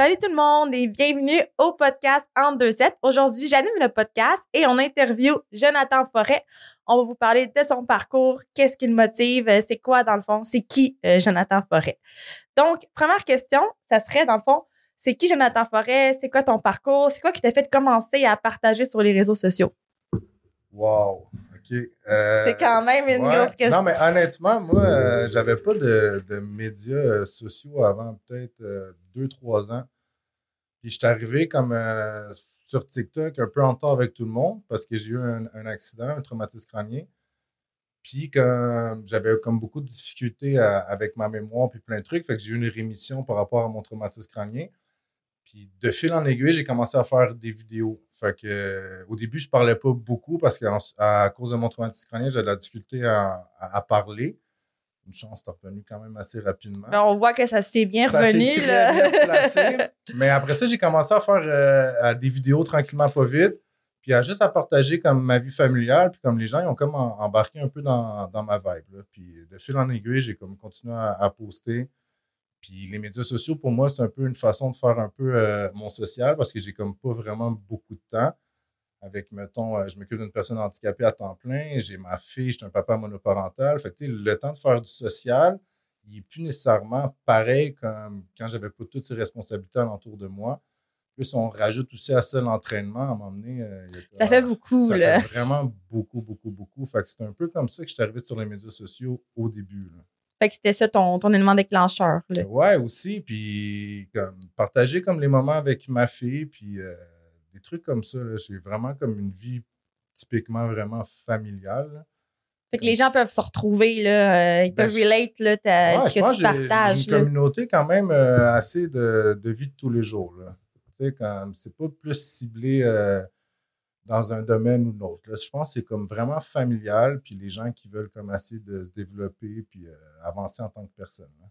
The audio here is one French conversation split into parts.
Salut tout le monde et bienvenue au podcast deux sets. Aujourd'hui, j'anime le podcast et on interview Jonathan Forêt. On va vous parler de son parcours, qu'est-ce qui le motive, euh, c'est quoi dans le fond, c'est qui euh, Jonathan Forêt. Donc, première question, ça serait dans le fond, c'est qui Jonathan Forêt, c'est quoi ton parcours, c'est quoi qui t'a fait commencer à partager sur les réseaux sociaux? Wow, Euh, c'est quand même une ouais. grosse question. Non, mais honnêtement, moi, euh, j'avais pas de, de médias euh, sociaux avant peut-être euh, deux, trois ans. Puis je suis arrivé comme euh, sur TikTok un peu en retard avec tout le monde parce que j'ai eu un, un accident, un traumatisme crânien. Puis comme j'avais comme beaucoup de difficultés à- avec ma mémoire puis plein de trucs, fait que j'ai eu une rémission par rapport à mon traumatisme crânien. Puis de fil en aiguille, j'ai commencé à faire des vidéos. Fait que euh, au début, je parlais pas beaucoup parce qu'à cause de mon traumatisme crânien, j'avais de la difficulté à, à- à parler. Une chance, c'est revenu quand même assez rapidement. Ben, on voit que ça s'est bien Ça revenu. très là. bien placé. Mais après ça, j'ai commencé à faire euh, à des vidéos tranquillement, pas vite. Puis à juste à partager comme ma vie familiale. Puis comme les gens, ils ont comme embarqué un peu dans, dans ma vibe. là. Puis de fil en aiguille, j'ai comme continué à, à poster. Puis les médias sociaux, pour moi, c'est un peu une façon de faire un peu euh, mon social parce que j'ai comme pas vraiment beaucoup de temps. Avec, mettons, euh, je m'occupe d'une personne handicapée à temps plein, j'ai ma fille, suis un papa monoparental. Fait que, tu sais, le temps de faire du social, il n'est plus nécessairement pareil comme quand j'avais pas toutes ces responsabilités alentour de moi. Plus on rajoute aussi à ça l'entraînement, à un moment donné. euh, il y a- Ça fait beaucoup, ça là. fait vraiment beaucoup, beaucoup, beaucoup. Fait que c'est un peu comme ça que je suis arrivé sur les médias sociaux au début. là. Fait que c'était ça ton, ton élément déclencheur. là. Ouais, aussi. Puis comme partager comme les moments avec ma fille, puis euh, des trucs comme ça. J'ai vraiment comme une vie typiquement vraiment familiale. là. Fait que les gens peuvent se retrouver, là, euh, ils Ben, peuvent relate là, ta- Ouais, ce que tu partages. J'ai une là. communauté quand même euh, assez de, de vie de tous les jours. Là. Tu sais, c'est pas plus ciblé euh, dans un domaine ou l'autre. là. Je pense que c'est comme vraiment familial, puis les gens qui veulent comme essayer de se développer puis euh, avancer en tant que personne. là.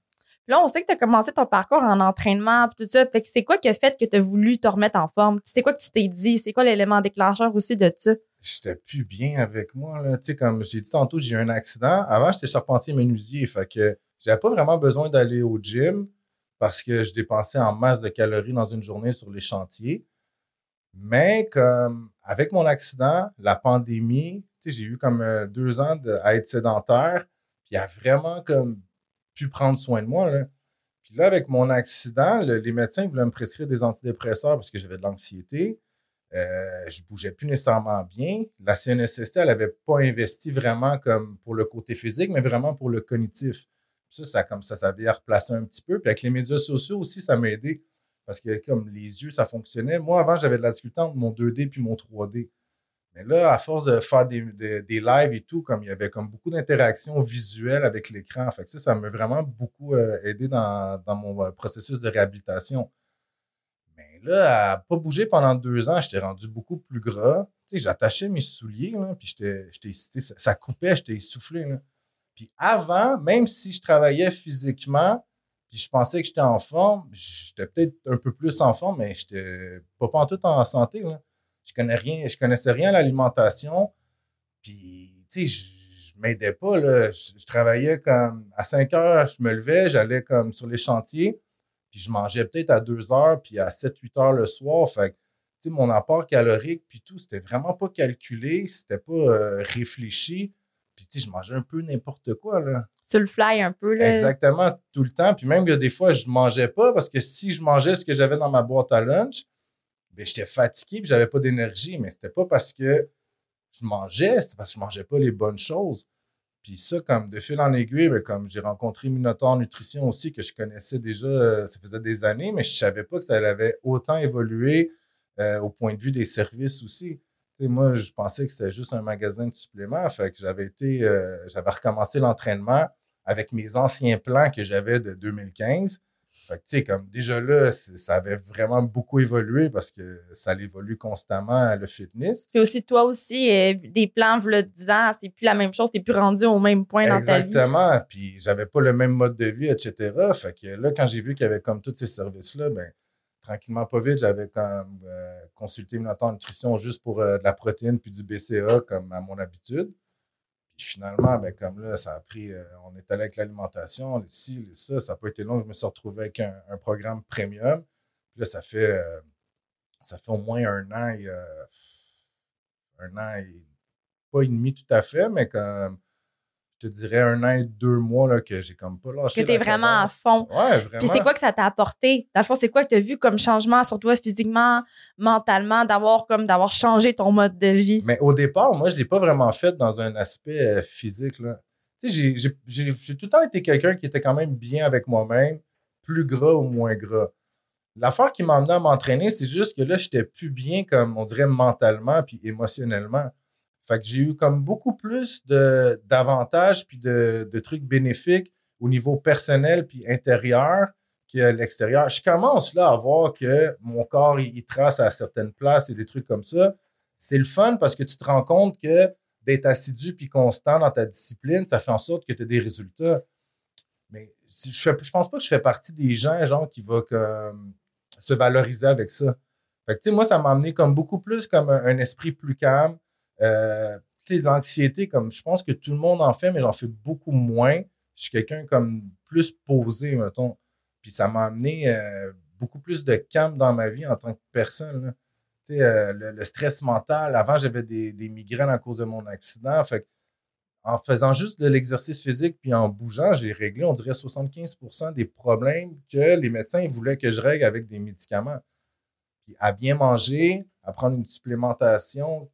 Là, on sait que tu as commencé ton parcours en entraînement pis tout ça. Fait que c'est quoi qui a fait que tu as voulu te remettre en forme? C'est quoi que tu t'es dit? C'est quoi l'élément déclencheur aussi de ça? J'étais plus bien avec moi. Là. Tu sais, comme j'ai dit tantôt, j'ai eu un accident. Avant, j'étais charpentier menuisier. Fait que j'avais pas vraiment besoin d'aller au gym parce que je dépensais en masse de calories dans une journée sur les chantiers. Mais comme avec mon accident, la pandémie, j'ai eu comme euh, deux ans à être sédentaire, puis à vraiment comme pu prendre soin de moi. Là. Puis là, avec mon accident, le- les médecins voulaient me prescrire des antidépresseurs parce que j'avais de l'anxiété. Euh, je bougeais plus nécessairement bien. La CNSST, elle avait pas investi vraiment comme pour le côté physique, mais vraiment pour le cognitif. Ça, ça comme ça, ça replacé un petit peu. Puis avec les médias sociaux aussi, ça m'a aidé. Parce que comme les yeux, ça fonctionnait. Moi, avant, j'avais de la difficulté entre mon 2D puis mon 3D. Mais là, à force de faire des, des, des lives et tout, comme il y avait comme beaucoup d'interactions visuelles avec l'écran. Fait que ça, ça m'a vraiment beaucoup euh, aidé dans, dans mon euh, processus de réhabilitation. Mais là, à pas bouger pendant deux ans, j'étais rendu beaucoup plus gras. Tu sais, j'attachais mes souliers, là, puis j'étais, ça, ça coupait, j'étais essoufflé. Là. Puis avant, même si je travaillais physiquement, puis je pensais que j'étais en forme, j'étais peut-être un peu plus en forme, mais j'étais pas tout en santé. Là. Je connais rien, je connaissais rien à l'alimentation. Puis, tu sais, je, je m'aidais pas. Là. Je, travaillais comme à 5 heures, je me levais, j'allais comme sur les chantiers, puis je mangeais peut-être à 2 heures, puis à 7-8 heures le soir. Fait tu sais, mon apport calorique, puis tout, c'était vraiment pas calculé, c'était pas euh, réfléchi. Puis, tu sais, je mangeais un peu n'importe quoi, là. Sur le fly un peu, là. Exactement, tout le temps. Puis même que des fois, je mangeais pas parce que si je mangeais ce que j'avais dans ma boîte à lunch, ben, j'étais fatigué puis j'avais pas d'énergie. Mais c'était pas parce que je mangeais, c'était parce que je mangeais pas les bonnes choses. Puis ça, comme de fil en aiguille, ben, comme j'ai rencontré Minotaur Nutrition aussi, que je connaissais déjà, euh, ça faisait des années, mais je savais pas que ça avait autant évolué euh, au point de vue des services aussi. Moi, je pensais que c'était juste un magasin de suppléments. Fait que j'avais été, euh, j'avais recommencé l'entraînement avec mes anciens plans que j'avais de 2015. Fait que, tu sais, comme déjà là, ça avait vraiment beaucoup évolué parce que ça évolue constamment, le fitness. Puis aussi, toi aussi, euh, des plans, v'là 10 ans, c'est plus la même chose, t'es plus rendu au même point dans ta vie. Exactement. Puis j'avais pas le même mode de vie, etc. Fait que là, quand j'ai vu qu'il y avait comme tous ces services-là, ben tranquillement, pas vite, j'avais comme euh, consulté une auto nutrition juste pour euh, de la protéine puis du BCA comme à mon habitude. Puis finalement, ben, comme là, ça a pris, euh, on est allé avec l'alimentation, les ci, les ça, ça n'a pas été long. Je me suis retrouvé avec un, un programme premium. Puis là, ça fait, ça fait au moins un an et, un an et pas et demi tout à fait, mais comme je te dirais un an et deux mois là, que j'ai comme pas lâché. Que t'es vraiment à fond. Ouais, vraiment. Puis c'est quoi que ça t'a apporté? Dans le fond, c'est quoi que tu as vu comme changement sur toi physiquement, mentalement, d'avoir comme d'avoir changé ton mode de vie? Mais au départ, moi, je l'ai pas vraiment fait dans un aspect euh, physique. Là. Tu sais, j'ai tout le temps été quelqu'un qui était quand même bien avec moi-même, plus gras ou moins gras. L'affaire qui m'a amené à m'entraîner, c'est juste que là, j'étais plus bien, comme on dirait, mentalement puis émotionnellement. Fait que j'ai eu comme beaucoup plus d'avantages puis de, de trucs bénéfiques au niveau personnel puis intérieur que l'extérieur. Je commence là à voir que mon corps, il, trace à certaines places et des trucs comme ça. C'est le fun parce que tu te rends compte que d'être assidu puis constant dans ta discipline, ça fait en sorte que tu as des résultats. Mais je, je pense pas que je fais partie des gens genre qui comme se valoriser avec ça. Moi, ça m'a amené comme beaucoup plus comme un esprit plus calme. Euh, l'anxiété, comme je pense que tout le monde en fait, mais j'en fais beaucoup moins. Je suis quelqu'un comme plus posé, mettons. Puis ça m'a amené euh, beaucoup plus de calme dans ma vie en tant que personne. Tu sais, euh, le, stress mental. Avant, j'avais des, des migraines à cause de mon accident. En faisant juste de l'exercice physique puis en bougeant, j'ai réglé, on dirait, 75% des problèmes que les médecins voulaient que je règle avec des médicaments. Puis à bien manger, à prendre une supplémentation,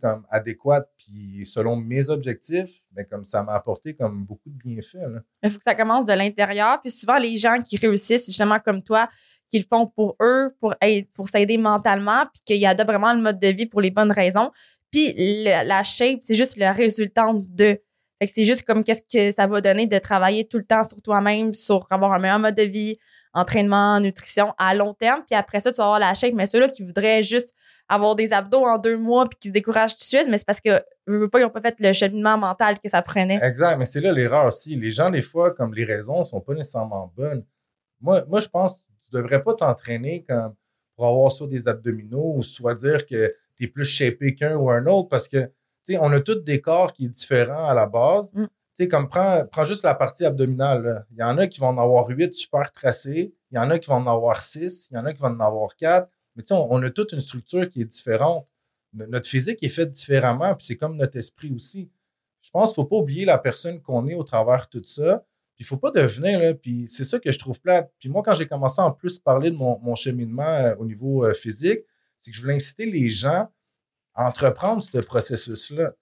comme adéquate, puis selon mes objectifs, ben comme ça m'a apporté comme beaucoup de bienfaits. Il faut que ça commence de l'intérieur. Puis souvent, les gens qui réussissent, justement comme toi, qui le font pour eux, pour, pour s'aider mentalement, puis qu'ils adoptent vraiment le mode de vie pour les bonnes raisons. Puis la shape, c'est juste le résultat de. C'est juste comme qu'est-ce que ça va donner de travailler tout le temps sur toi-même, sur avoir un meilleur mode de vie, entraînement, nutrition à long terme. Puis après ça, tu vas avoir la shape. Mais ceux-là qui voudraient juste avoir des abdos en deux mois puis qui se découragent tout de suite, mais c'est parce que, veux, veux pas, ils n'ont pas fait le cheminement mental que ça prenait. Exact, mais c'est là l'erreur aussi. Les gens, des fois, comme les raisons sont pas nécessairement bonnes. Moi, moi je pense que tu devrais pas t'entraîner comme pour avoir soit des abdominaux ou soit dire que tu es plus shapé qu'un ou un autre parce que, tu sais, on a tous des corps qui est différent à la base. Mm. Tu sais, comme prends, prends juste la partie abdominale. là. Il y en a qui vont en avoir huit super tracés. Il y en a qui vont en avoir six. Il y en a qui vont en avoir quatre. Mais tu sais, on, a toute une structure qui est différente. No- Notre physique est faite différemment, puis c'est comme notre esprit aussi je pense qu'il ne faut pas oublier la personne qu'on est au travers de tout ça. Puis il ne faut pas devenir, là, puis c'est ça que je trouve plate. Puis moi, quand j'ai commencé en plus à parler de mon, mon cheminement euh, au niveau euh, physique, c'est que je voulais inciter les gens à entreprendre ce processus-là.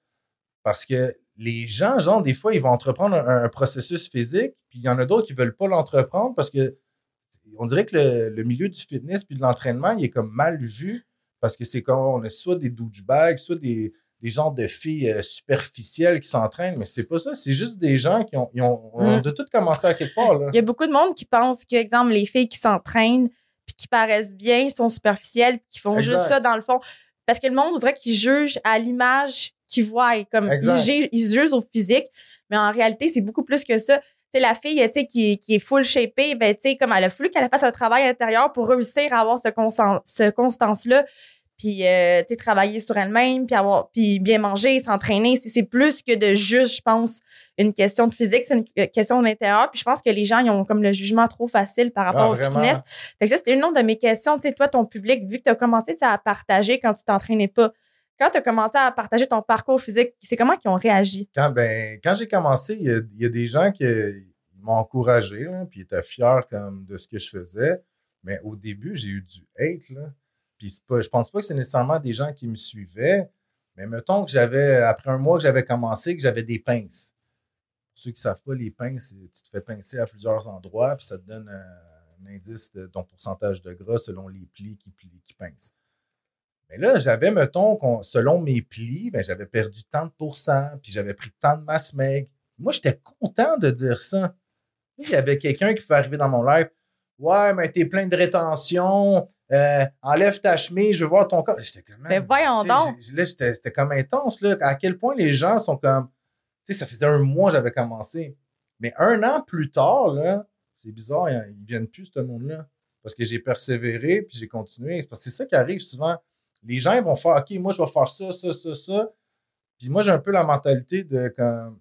Parce que les gens, genre, des fois, ils vont entreprendre un processus physique, puis il y en a d'autres qui ne veulent pas l'entreprendre parce que on dirait que le, le milieu du fitness puis de l'entraînement, il est comme mal vu parce que c'est comme on a soit des douchebags, soit des, des genres de filles euh, superficielles qui s'entraînent, mais c'est pas ça. C'est juste des gens qui ont, ils ont, on Mm. de tout commencer à quelque part. Là. Il y a beaucoup de monde qui pense que, exemple, les filles qui s'entraînent puis qui paraissent bien sont superficielles puis qui font Exact. juste ça dans le fond. Parce que le monde voudrait qu'ils jugent à l'image qu'ils voient. et Comme ils, ils se jugent au physique, mais en réalité, c'est beaucoup plus que ça. Tu sais, la fille, tu sais, qui, qui est full shapée, ben, tu sais, comme elle a fallu qu'elle fasse un travail intérieur pour réussir à avoir ce, constan- ce constance-là. Puis, euh, tu travailler sur elle-même, puis avoir, puis bien manger, s'entraîner. C'est- plus que de juste, je pense, une question de physique, c'est une euh, question d'intérieur. Puis je pense que les gens, ils ont comme le jugement trop facile par rapport Ah, au fitness. Fait que ça, c'était une autre de mes questions. Tu sais, toi, ton public, vu que tu as commencé à partager quand tu t'entraînais pas, quand tu as commencé à partager ton parcours physique, c'est comment qu'ils ont réagi? Quand, ben, quand j'ai commencé, il y, a, il y a des gens qui m'ont encouragé, là, puis ils étaient fiers comme, de ce que je faisais. Mais au début, j'ai eu du hate. Là. Puis pas, je pense pas que c'est nécessairement des gens qui me suivaient. Mais mettons que j'avais, après un mois que j'avais commencé, que j'avais des pinces. Ceux qui ne savent pas, les pinces, tu te fais pincer à plusieurs endroits, puis ça te donne un, indice de ton pourcentage de gras selon les plis qui, qui pincent. Mais là, j'avais, mettons, selon mes plis, ben, j'avais perdu tant de pourcents, puis j'avais pris tant de masse maigre. Moi, j'étais content de dire ça. Il y avait quelqu'un qui peut arriver dans mon live. Ouais, mais t'es plein de rétention. euh, enlève ta chemise, je veux voir ton corps. J'étais comme. Man, voyons donc. Là, c'était comme intense, là. À quel point les gens sont comme. Tu sais, ça faisait un mois que j'avais commencé. Mais un an plus tard, là, c'est bizarre, ils ils viennent plus, ce monde-là. Parce que j'ai persévéré, puis j'ai continué. C'est parce que c'est ça qui arrive souvent. Les gens, ils vont faire, OK, moi, je vais faire ça, ça, ça, ça. Puis moi, j'ai un peu la mentalité de comme,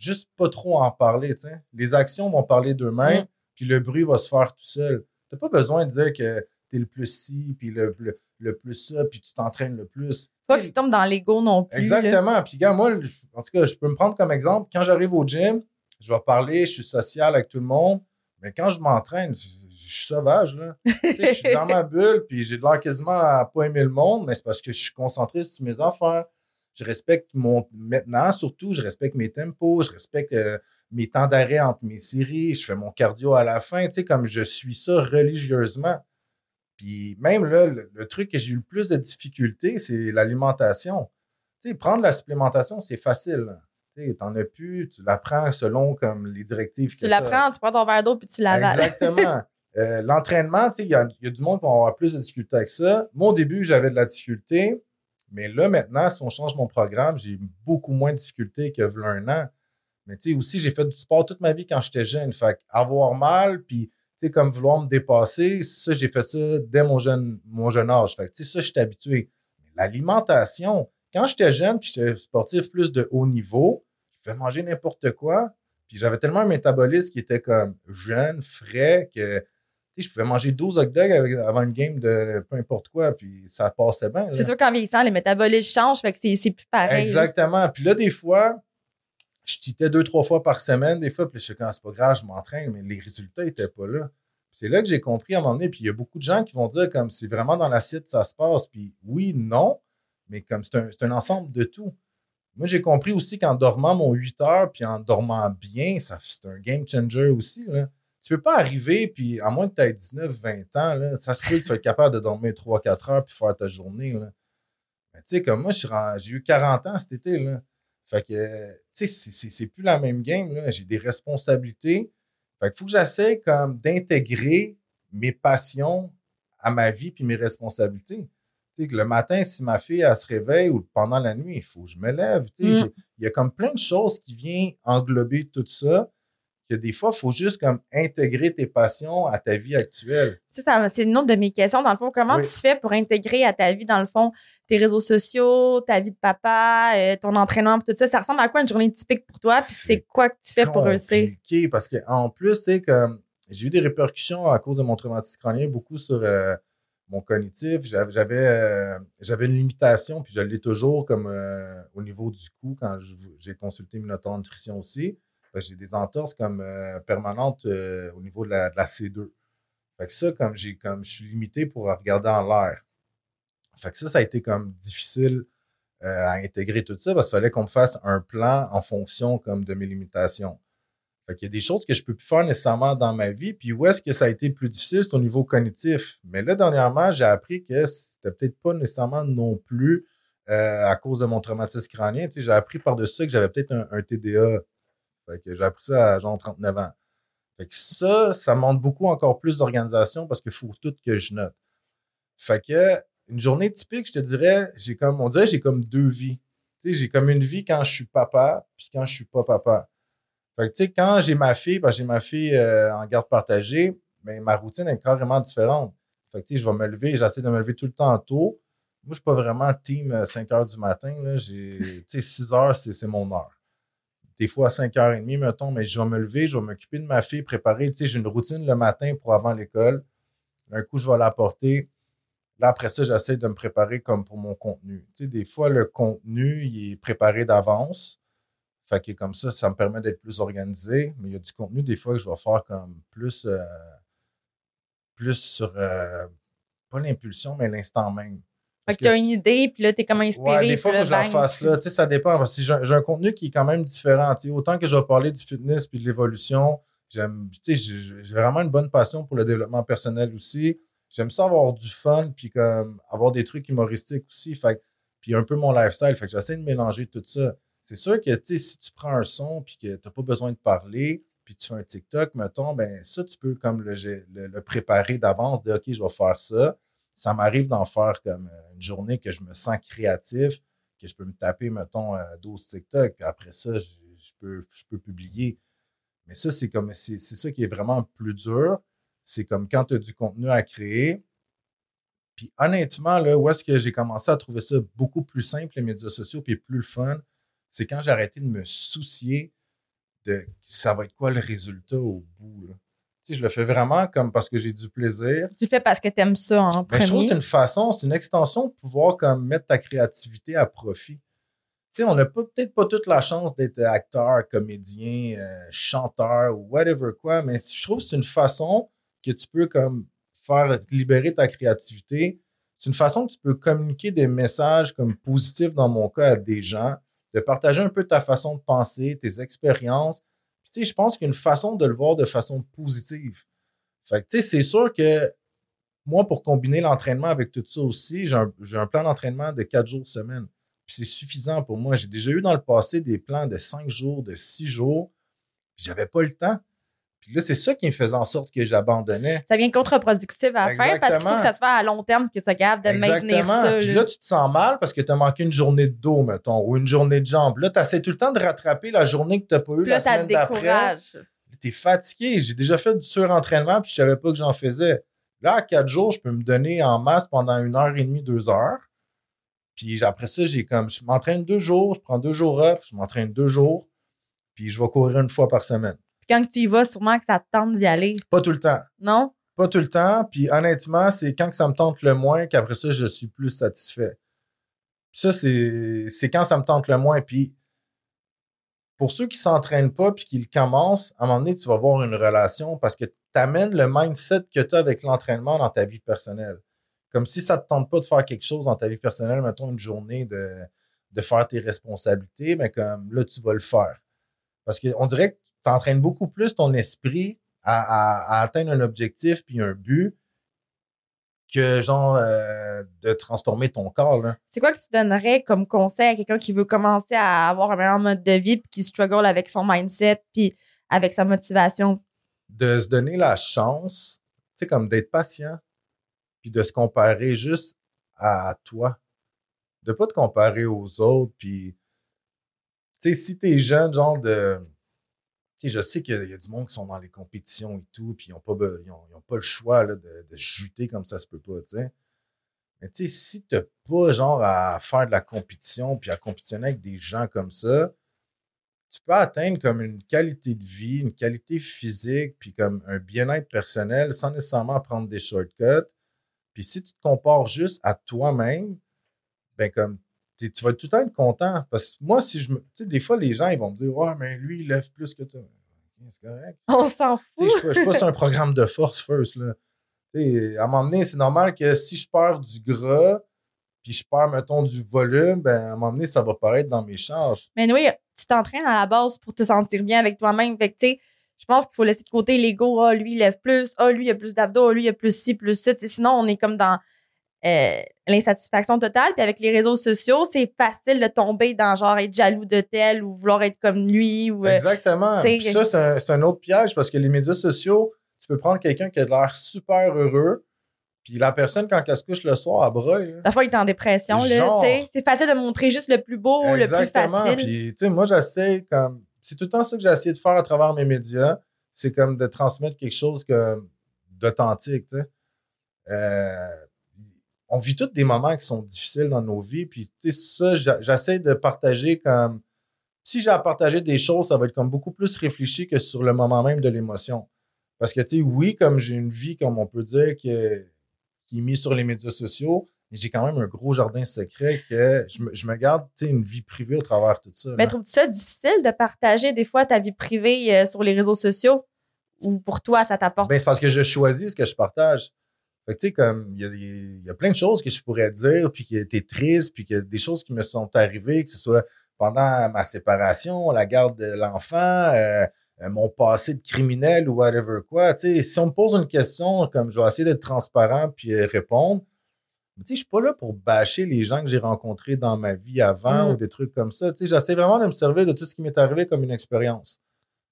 juste pas trop en parler, tu. Les actions vont parler d'eux-mêmes, Mm. puis le bruit va se faire tout seul. T'as pas besoin de dire que t'es le plus ci, puis le, le, le plus ça, puis tu t'entraînes le plus. Pas Tu que tu tombes dans l'ego non plus. là. Exactement. Puis, gars, moi, en tout cas, je peux me prendre comme exemple. Quand j'arrive au gym, je vais parler, je suis social avec tout le monde. Mais quand je m'entraîne, je, je suis sauvage, là. Tu sais, je suis dans ma bulle, puis j'ai de l'air quasiment à pas aimer le monde, mais c'est parce que je suis concentré sur mes affaires. Je respecte mon. Maintenant, surtout, je respecte mes tempos, je respecte euh, mes temps d'arrêt entre mes séries, je fais mon cardio à la fin, tu sais, comme je suis ça religieusement. Puis même là, le, le truc que j'ai eu le plus de difficultés, c'est l'alimentation. Tu sais, prendre la supplémentation, c'est facile. là. Tu t'en as plus, tu la prends selon comme les directives. Tu la prends, tu prends ton verre d'eau puis tu l'avales. Exactement. Euh, L'entraînement, tu sais, il y a, il y a du monde qui va avoir plus de difficultés avec ça. Moi, au début, j'avais de la difficulté, mais là, maintenant, si on change mon programme, j'ai beaucoup moins de difficultés que un an. Mais tu sais, aussi, j'ai fait du sport toute ma vie quand j'étais jeune. Fait avoir mal, puis tu sais, comme vouloir me dépasser, ça, j'ai fait ça dès mon jeune, mon jeune âge. Fait que tu sais, ça, je suis habitué. Mais l'alimentation, quand j'étais jeune, puis j'étais sportif plus de haut niveau, je pouvais manger n'importe quoi. Puis j'avais tellement un métabolisme qui était comme jeune, frais, que je pouvais manger 12 hot dogs avant une game de peu importe quoi, puis ça passait bien. C'est sûr qu'en vieillissant, les métabolismes changent, fait que c'est plus pareil. là. Exactement. Puis là, des fois, je titais deux, trois fois par semaine, des fois, puis je suis comme, c'est pas grave, je m'entraîne, mais les résultats n'étaient pas là. C'est là que j'ai compris à un moment donné, puis il y a beaucoup de gens qui vont dire comme c'est vraiment dans l'acide ça se passe, puis oui, non, mais comme c'est un, un ensemble de tout. Moi, j'ai compris aussi qu'en dormant mon 8 heures, puis en dormant bien, c'est un game changer aussi. Là. Tu peux pas arriver, puis à moins que tu aies 19, 20 ans, là, ça se peut que tu sois capable de dormir 3-4 heures puis faire ta journée. Là. Mais tu sais, comme moi, j'ai eu 40 ans cet été. Là. Fait que, tu sais, c'est- plus la même game. J'ai des responsabilités. Fait qu'il faut que j'essaie comme d'intégrer mes passions à ma vie puis mes responsabilités. Tu sais, que le matin, si ma fille, elle se réveille ou pendant la nuit, il faut que je me lève. Tu sais, Mm. Il y a comme plein de choses qui viennent englober tout ça que des fois, il faut juste comme intégrer tes passions à ta vie actuelle. Ça, ça, c'est une autre de mes questions. Dans le fond, comment Oui. tu fais pour intégrer à ta vie, dans le fond, tes réseaux sociaux, ta vie de papa, euh, ton entraînement, tout ça? Ça ressemble à quoi une journée typique pour toi? Puis C'est quoi que tu fais pour réussir? parce qu'en plus, tu comme j'ai eu des répercussions à cause de mon traumatisme crânien, beaucoup sur euh, mon cognitif. J'avais euh, j'avais une limitation, puis je l'ai toujours comme au niveau du cou quand j'ai consulté Minotaur Nutrition aussi. Que J'ai des entorses comme euh, permanentes euh, au niveau de la, de la C2. Fait que ça, comme j'ai comme je suis limité pour regarder en l'air. Fait que ça, ça a été comme difficile euh, à intégrer tout ça parce qu'il fallait qu'on me fasse un plan en fonction comme de mes limitations. Fait qu'il y a des choses que je peux plus faire nécessairement dans ma vie. Puis où est-ce que ça a été plus difficile, c'est au niveau cognitif. Mais là, dernièrement, j'ai appris que c'était peut-être pas nécessairement non plus à cause de mon traumatisme crânien. Tu sais, j'ai appris par-dessus que j'avais peut-être un TDA. Fait que j'ai appris ça à genre 39 ans. Fait que ça, ça montre beaucoup encore plus d'organisation parce qu'il faut tout que je note. Fait que une journée typique, je te dirais, j'ai comme, on dirait, j'ai comme deux vies. J'ai comme une vie quand je suis papa, puis quand je suis pas papa. Fait que, tu sais, quand j'ai ma fille, que j'ai ma fille euh, en garde partagée, mais ma routine est carrément différente. Fait que, tu sais, je vais me lever, j'essaie de me lever tout le temps tôt. Moi, je suis pas vraiment team euh, 5 heures du matin. Là. J'ai, tu sais, 6 heures, c'est, c'est mon heure. Des fois, à 5h30, mettons, mais je vais me lever, je vais m'occuper de ma fille, préparer. Tu sais, j'ai une routine le matin pour avant l'école. Un coup, je vais l'apporter. Là, après ça, j'essaie de me préparer comme pour mon contenu. Tu sais, des fois, le contenu, il est préparé d'avance. Fait que comme ça, ça me permet d'être plus organisé. Mais il y a du contenu, des fois, que je vais faire comme plus, euh, plus sur, euh, pas l'impulsion, mais l'instant même. Fait que t'as que une idée, puis là, t'es comme inspiré. Ouais, des fois, il faut que je la fasse tu- là. Tu sais, ça dépend. Parce que j'ai un- j'ai un contenu qui est quand même différent. Tu sais, autant que je vais parler du fitness puis de l'évolution, j'aime, tu sais, j'ai j'ai vraiment une bonne passion pour le développement personnel aussi. J'aime ça avoir du fun puis comme avoir des trucs humoristiques aussi. Fait que- puis un peu mon lifestyle. Fait que j'essaie de mélanger tout ça. C'est sûr que, tu sais, si tu prends un son puis que tu n'as pas besoin de parler, puis tu fais un TikTok, mettons, ben ça, tu peux comme le, le- le préparer d'avance, dire OK, je vais faire ça. Ça m'arrive d'en faire comme euh, une journée que je me sens créatif, que je peux me taper, mettons, euh, 12 TikTok, puis après ça, je, peux, je peux publier. Mais ça, c'est comme c'est ça qui est vraiment plus dur. C'est comme quand tu as du contenu à créer. Puis honnêtement, là, où est-ce que j'ai commencé à trouver ça beaucoup plus simple, les médias sociaux, puis plus fun, c'est quand j'ai arrêté de me soucier de ça va être quoi le résultat au bout. là. Je le fais vraiment comme parce que j'ai du plaisir. Tu le fais parce que tu aimes ça en Mais je trouve que premier. c'est une façon, c'est une extension de pouvoir comme mettre ta créativité à profit. Tu sais, on n'a peut-être pas toute la chance d'être acteur, comédien, euh, chanteur ou whatever quoi, mais je trouve que c'est une façon que tu peux comme faire libérer ta créativité. C'est une façon que tu peux communiquer des messages comme positifs dans mon cas à des gens, de partager un peu ta façon de penser, tes expériences. Tu je pense qu'il façon de le voir de façon positive. Fait c'est sûr que moi, pour combiner l'entraînement avec tout ça aussi, j'ai un, plan d'entraînement de quatre jours semaine. C'est suffisant pour moi. J'ai déjà eu dans le passé des plans de cinq jours, de six jours. J'avais pas le temps. Puis là, c'est ça qui me faisait en sorte que j'abandonnais. Ça devient contre-productif à faire parce qu'il faut que ça se fasse à long terme que tu es capable de maintenir ça. Puis là. tu te sens mal parce que tu as manqué une journée de dos, mettons, ou une journée de jambes. Là, tu essaies tout le temps de rattraper la journée que tu n'as pas eu Puis là, la ça te semaine d'après. décourage. Tu es fatigué. J'ai déjà fait du surentraînement puis je savais pas que j'en faisais. Là, à quatre jours, je peux me donner en masse pendant une heure et demie, deux heures. Puis après ça, j'ai comme, je m'entraîne deux jours, je prends deux jours off, je m'entraîne deux jours, puis je vais courir une fois par semaine. Quand tu y vas, sûrement que ça te tente d'y aller. Pas tout le temps. Non? Pas tout le temps. Puis honnêtement, c'est quand que ça me tente le moins qu'après ça, je suis plus satisfait. Ça, c'est quand ça me tente le moins. Puis pour ceux qui s'entraînent pas puis qui le commencent, à un moment donné, tu vas avoir une relation parce que tu amènes le mindset que tu as avec l'entraînement dans ta vie personnelle. Comme si ça te tente pas de faire quelque chose dans ta vie personnelle, mettons une journée de, de faire tes responsabilités, mais comme là, tu vas le faire. Parce qu'on dirait que tu entraînes beaucoup plus ton esprit à, à- à atteindre un objectif puis un but que genre euh, de transformer ton corps. C'est quoi que tu donnerais comme conseil à quelqu'un qui veut commencer à avoir un meilleur mode de vie puis qui struggle avec son mindset puis avec sa motivation? De se donner la chance, tu sais, comme d'être patient, puis de se comparer juste à toi. De pas te comparer aux autres, puis tu sais, si t'es jeune, genre de. Tu je sais qu'il y a- du monde qui sont dans les compétitions et tout, puis ils n'ont pas, ils ont, ils ont pas le choix là, de, de juter comme ça se peut pas, tu. Mais tu si t'as pas genre à faire de la compétition, puis à compétitionner avec des gens comme ça, tu peux atteindre comme une qualité de vie, une qualité physique, puis comme un bien-être personnel sans nécessairement prendre des shortcuts. Puis si tu te compares juste à toi-même, ben comme tu vas tout le temps être content. Parce que moi, si je me. Tu sais, des fois, les gens, ils vont me dire Ouais, mais lui, il lève plus que toi. C'est correct. On s'en fout. je suis pas- sur un programme de force first. Là. Tu sais, à un moment donné, c'est normal que si je perds du gras, puis je perds, mettons, du volume, ben, à un moment donné, ça va paraître dans mes charges. Mais oui, tu t'entraînes à la base pour te sentir bien avec toi-même. Fait que, tu sais, je pense qu'il faut laisser de côté l'ego. Ah, lui, il lève plus. Ah, lui, il a plus d'abdos. Ah, lui, il a plus ci, plus ça. Sinon, on est comme dans euh, l'insatisfaction totale. Puis avec les réseaux sociaux, c'est facile de tomber dans genre être jaloux de tel ou vouloir être comme lui. Ou, euh, Exactement. Puis ça, c'est un, autre piège parce que les médias sociaux, tu peux prendre quelqu'un qui a l'air super heureux, puis la personne, quand elle se couche le soir, elle broye. là. la fois, il est en dépression. Là, Genre. c'est facile de montrer juste le plus beau, le plus Exactement. facile. Puis, tu sais, moi, j'essaie comme. C'est tout le temps ça que j'ai essayé de faire à travers mes médias. C'est comme de transmettre quelque chose d'authentique, tu sais. Euh, on vit tous des moments qui sont difficiles dans nos vies. Puis, tu sais, ça, j'essaie de partager comme. Si j'ai à partager des choses, ça va être comme beaucoup plus réfléchi que sur le moment même de l'émotion. Parce que, tu sais, oui, comme j'ai une vie, comme on peut dire, que, qui est mise sur les médias sociaux, mais j'ai quand même un gros jardin secret que je me, je me garde tu sais, une vie privée au travers de tout ça. Mais trouves-tu ça difficile de partager des fois ta vie privée euh, sur les réseaux sociaux? Ou pour toi, ça t'apporte? Ben, c'est parce que je choisis ce que je partage. Fait que, tu sais, comme, il y a, y a plein de choses que je pourrais dire, puis qui étaient tristes, puis que des choses qui me sont arrivées, que ce soit pendant ma séparation, la garde de l'enfant, euh, euh, mon passé de criminel ou whatever quoi. Tu sais, si on me pose une question, comme je vais essayer d'être transparent puis euh, répondre, mais tu sais, je suis pas là pour bâcher les gens que j'ai rencontrés dans ma vie avant Mm. ou des trucs comme ça. Tu sais, j'essaie vraiment de me servir de tout ce qui m'est arrivé comme une expérience.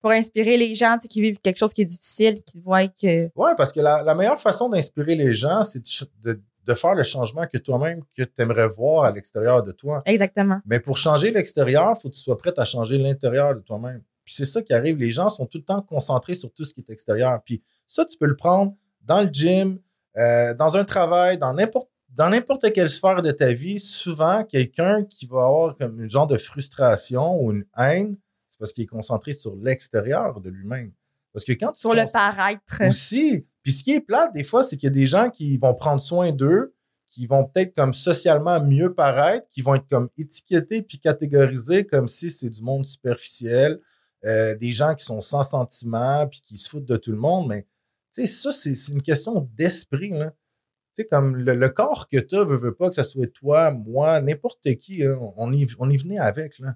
Pour inspirer les gens tu sais, qui vivent quelque chose qui est difficile, qui voient que. Oui, parce que la, la meilleure façon d'inspirer les gens, c'est de, de- de faire le changement que toi-même, que tu aimerais voir à l'extérieur de toi. Exactement. Mais pour changer l'extérieur, il faut que tu sois prêt à changer l'intérieur de toi-même. Puis c'est ça qui arrive. Les gens sont tout le temps concentrés sur tout ce qui est extérieur. Puis ça, tu peux le prendre dans le gym, euh, dans un travail, dans n'importe dans n'importe quelle sphère de ta vie, souvent, quelqu'un qui va avoir comme une genre de frustration ou une haine, c'est parce qu'il est concentré sur l'extérieur de lui-même. Parce que quand tu Sur le cons- paraître. aussi. Puis ce qui est plate, des fois, c'est qu'il y a des gens qui vont prendre soin d'eux, qui vont peut-être comme socialement mieux paraître, qui vont être comme étiquetés puis catégorisés comme si c'est du monde superficiel, euh, des gens qui sont sans sentiment puis qui se foutent de tout le monde. Mais tu sais, ça, c'est une question d'esprit. là. Tu sais, comme le, le corps que tu as, veut, veut pas que ce soit toi, moi, n'importe qui, là, on, y, on y venait avec. Là.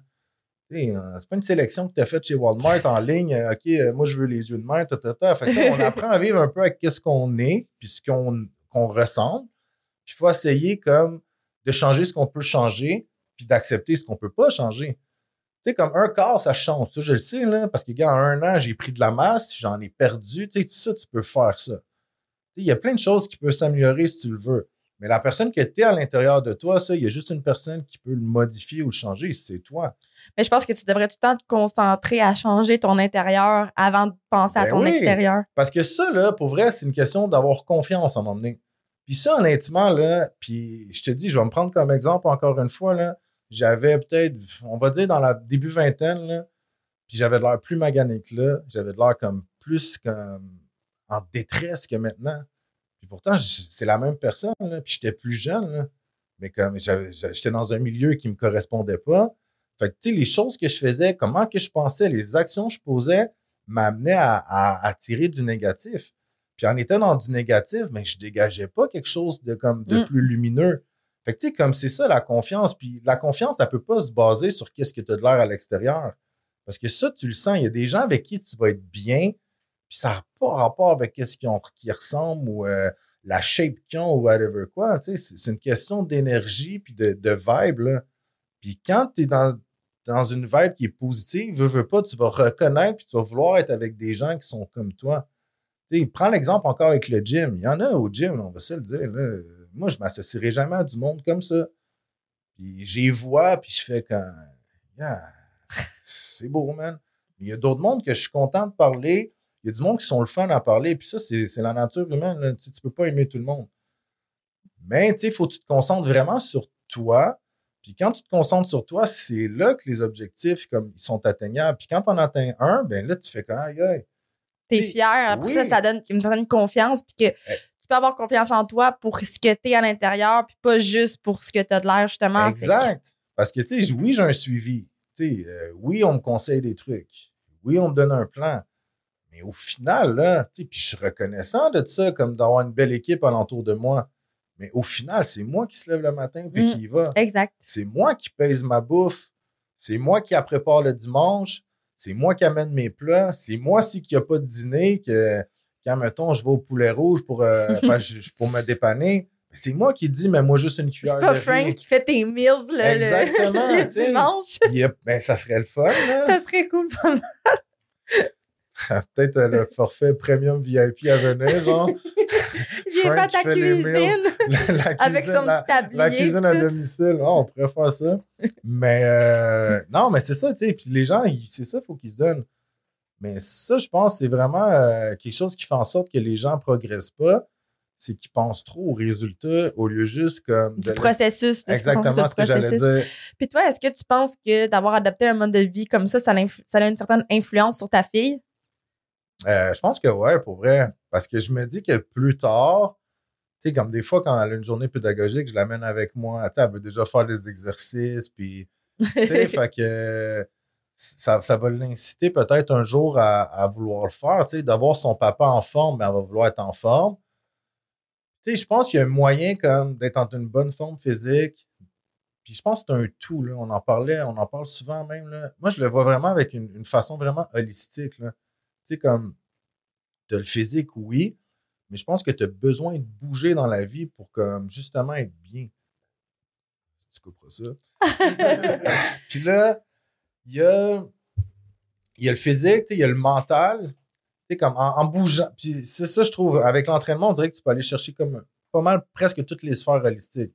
Euh, C'est pas une sélection que tu as faite chez Walmart en ligne. euh, OK, euh, moi, je veux les yeux de mer, ta, ta, ta. Fait on apprend à vivre un peu avec ce qu'on est, puis ce qu'on ressemble. Puis il faut essayer comme de changer ce qu'on peut changer, puis d'accepter ce qu'on peut pas changer. Tu sais, comme un corps, ça change. Je le sais, là, parce que, gars, en un an, j'ai pris de la masse, j'en ai perdu. Tu sais, tout ça, tu peux faire ça. Il y a plein de choses qui peuvent s'améliorer si tu le veux. Mais la personne que tu es à l'intérieur de toi, ça, il y a juste une personne qui peut le modifier ou le changer, c'est toi. Mais je pense que tu devrais tout le temps te concentrer à changer ton intérieur avant de penser à Ben ton oui. extérieur. Parce que ça, là, pour vrai, c'est une question d'avoir confiance en emmener. Puis ça, honnêtement, là, puis je te dis, je vais me prendre comme exemple encore une fois, là, j'avais peut-être, on va dire dans la début vingtaine, là, puis j'avais de l'air plus magané que là, j'avais de l'air comme plus comme en détresse que maintenant. Puis pourtant, c'est la même personne, là, puis j'étais plus jeune, là. mais comme j'étais dans un milieu qui me correspondait pas. Fait que, tu sais, les choses que je faisais, comment que je pensais, les actions que je posais, m'amenaient à, à, à tirer du négatif. Puis en étant dans du négatif, mais je dégageais pas quelque chose de comme de Mm. plus lumineux. Fait que tu sais, comme c'est ça la confiance. Puis la confiance, ça peut pas se baser sur qu'est-ce que tu as de l'air à l'extérieur. Parce que ça, tu le sens. Il y a des gens avec qui tu vas être bien, puis ça n'a pas rapport avec qu'est-ce qu'ils ressemblent ou euh, la shape qu'ils ont ou whatever quoi. Tu sais, c'est une question d'énergie puis de, vibe. Là. Puis quand tu es dans, dans une vibe qui est positive, veux, veux pas, tu vas reconnaître puis tu vas vouloir être avec des gens qui sont comme toi. Tu sais, prends l'exemple encore avec le gym. Il y en a au gym, on va se le dire. Là. Moi, je m'associerai jamais à du monde comme ça. Puis j'y vois, puis je fais comme Yeah, c'est beau, man. Il y a d'autres mondes que je suis content de parler. Il y a du monde qui sont le fun à parler. Puis ça, c'est la nature humaine. Tu tu peux pas aimer tout le monde. Mais tu sais, il faut que tu te concentres vraiment sur toi. Puis quand tu te concentres sur toi, c'est là que les objectifs comme ils sont atteignables. Puis quand tu en atteins un, ben là, tu fais comme aïe, aïe. T'es fier. Après oui. ça, ça donne une certaine confiance. Puis que tu peux avoir confiance en toi pour ce que t'es à l'intérieur, puis pas juste pour ce que t'as de l'air, justement. Exact. Parce que, tu sais, oui, j'ai un suivi. Tu sais, euh, oui, on me conseille des trucs. Oui, on me donne un plan. Mais au final, là, tu sais, puis je suis reconnaissant de ça, comme d'avoir une belle équipe alentour de moi. Mais au final, c'est moi qui se lève le matin puis Mm. qui y va. Exact. C'est moi qui pèse ma bouffe. C'est moi qui la prépare le dimanche. C'est moi qui amène mes plats. C'est moi si qu'il n'y a pas de dîner, que quand, mettons, je vais au poulet rouge pour, euh, ben, je- pour me dépanner. C'est moi qui dis, mais moi, juste une cuillère C'est pas de Frank riz. qui fait tes meals le, Exactement, le dimanche. Euh, ben, ça serait le fun, là. Ça serait cool. Peut-être le forfait premium VIP à venir, genre. Viens faire ta cuisine La, la avec cuisine, son la- petit tablier. La cuisine à domicile, Ah, on pourrait faire ça. Mais euh, non, mais c'est ça, tu sais. Puis les gens, c'est ça, il faut qu'ils se donnent. Mais ça, je pense, c'est vraiment euh, quelque chose qui fait en sorte que les gens ne progressent pas. C'est qu'ils pensent trop aux résultats au lieu juste comme. Du de processus. de Exactement ce que j'allais dire. Puis toi, est-ce que tu penses que d'avoir adopté un mode de vie comme ça, ça a une certaine influence sur ta fille? Euh, je pense que ouais, pour vrai. Parce que je me dis que plus tard, tu sais, comme des fois, quand elle a une journée pédagogique, je l'amène avec moi. Tu sais, elle veut déjà faire des exercices, puis tu sais, fait que ça, ça va l'inciter peut-être un jour à, à vouloir le faire, tu sais, d'avoir son papa en forme, mais elle va vouloir être en forme. Tu sais, je pense qu'il y a un moyen comme d'être en une bonne forme physique. Puis je pense que c'est un tout, là. On en parlait, on en parle souvent même, là. Moi, je le vois vraiment avec une, une façon vraiment holistique, là. Tu sais, comme, tu as le physique, oui, mais je pense que tu as besoin de bouger dans la vie pour, comme, justement être bien. Tu couperas ça. Puis là, il y a, y a le physique, il y a le mental. Tu sais, comme en, en bougeant. Puis c'est ça, je trouve, avec l'entraînement, on dirait que tu peux aller chercher comme pas mal presque toutes les sphères holistiques.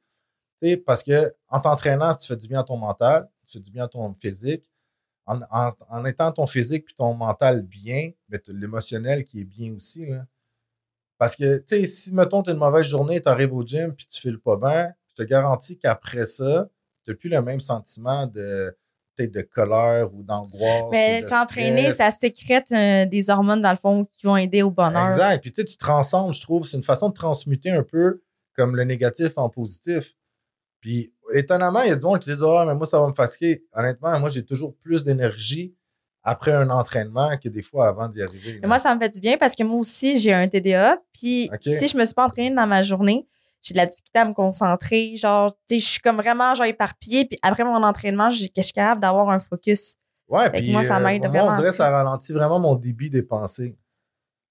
Tu sais, parce que en t'entraînant, tu fais du bien à ton mental, tu fais du bien à ton physique. En, en, en étant ton physique puis ton mental bien, mais t'as l'émotionnel qui est bien aussi. Là. Parce que, tu sais, si, mettons, tu une mauvaise journée, tu arrives au gym puis tu files pas bien, je te garantis qu'après ça, tu n'as plus le même sentiment de peut-être de colère ou d'angoisse. Mais s'entraîner, ça sécrète euh, des hormones, dans le fond, qui vont aider au bonheur. Exact. Puis tu sais, tu transcendes, je trouve. C'est une façon de transmuter un peu comme le négatif en positif. Puis étonnamment, il y a du monde qui disent Ah, mais moi, ça va me fatiguer. Honnêtement, moi, j'ai toujours plus d'énergie après un entraînement que des fois avant d'y arriver. Mais moi, ça me fait du bien parce que moi aussi, j'ai un TDA. Puis si je me suis pas entraînée dans ma journée, j'ai de la difficulté à me concentrer. Genre, tu sais, je suis comme vraiment genre éparpillée. Puis après mon entraînement, je suis capable d'avoir un focus. Ouais, puis moi, ça euh, m'aide moi, vraiment on dirait que ça ralentit vraiment mon débit des pensées.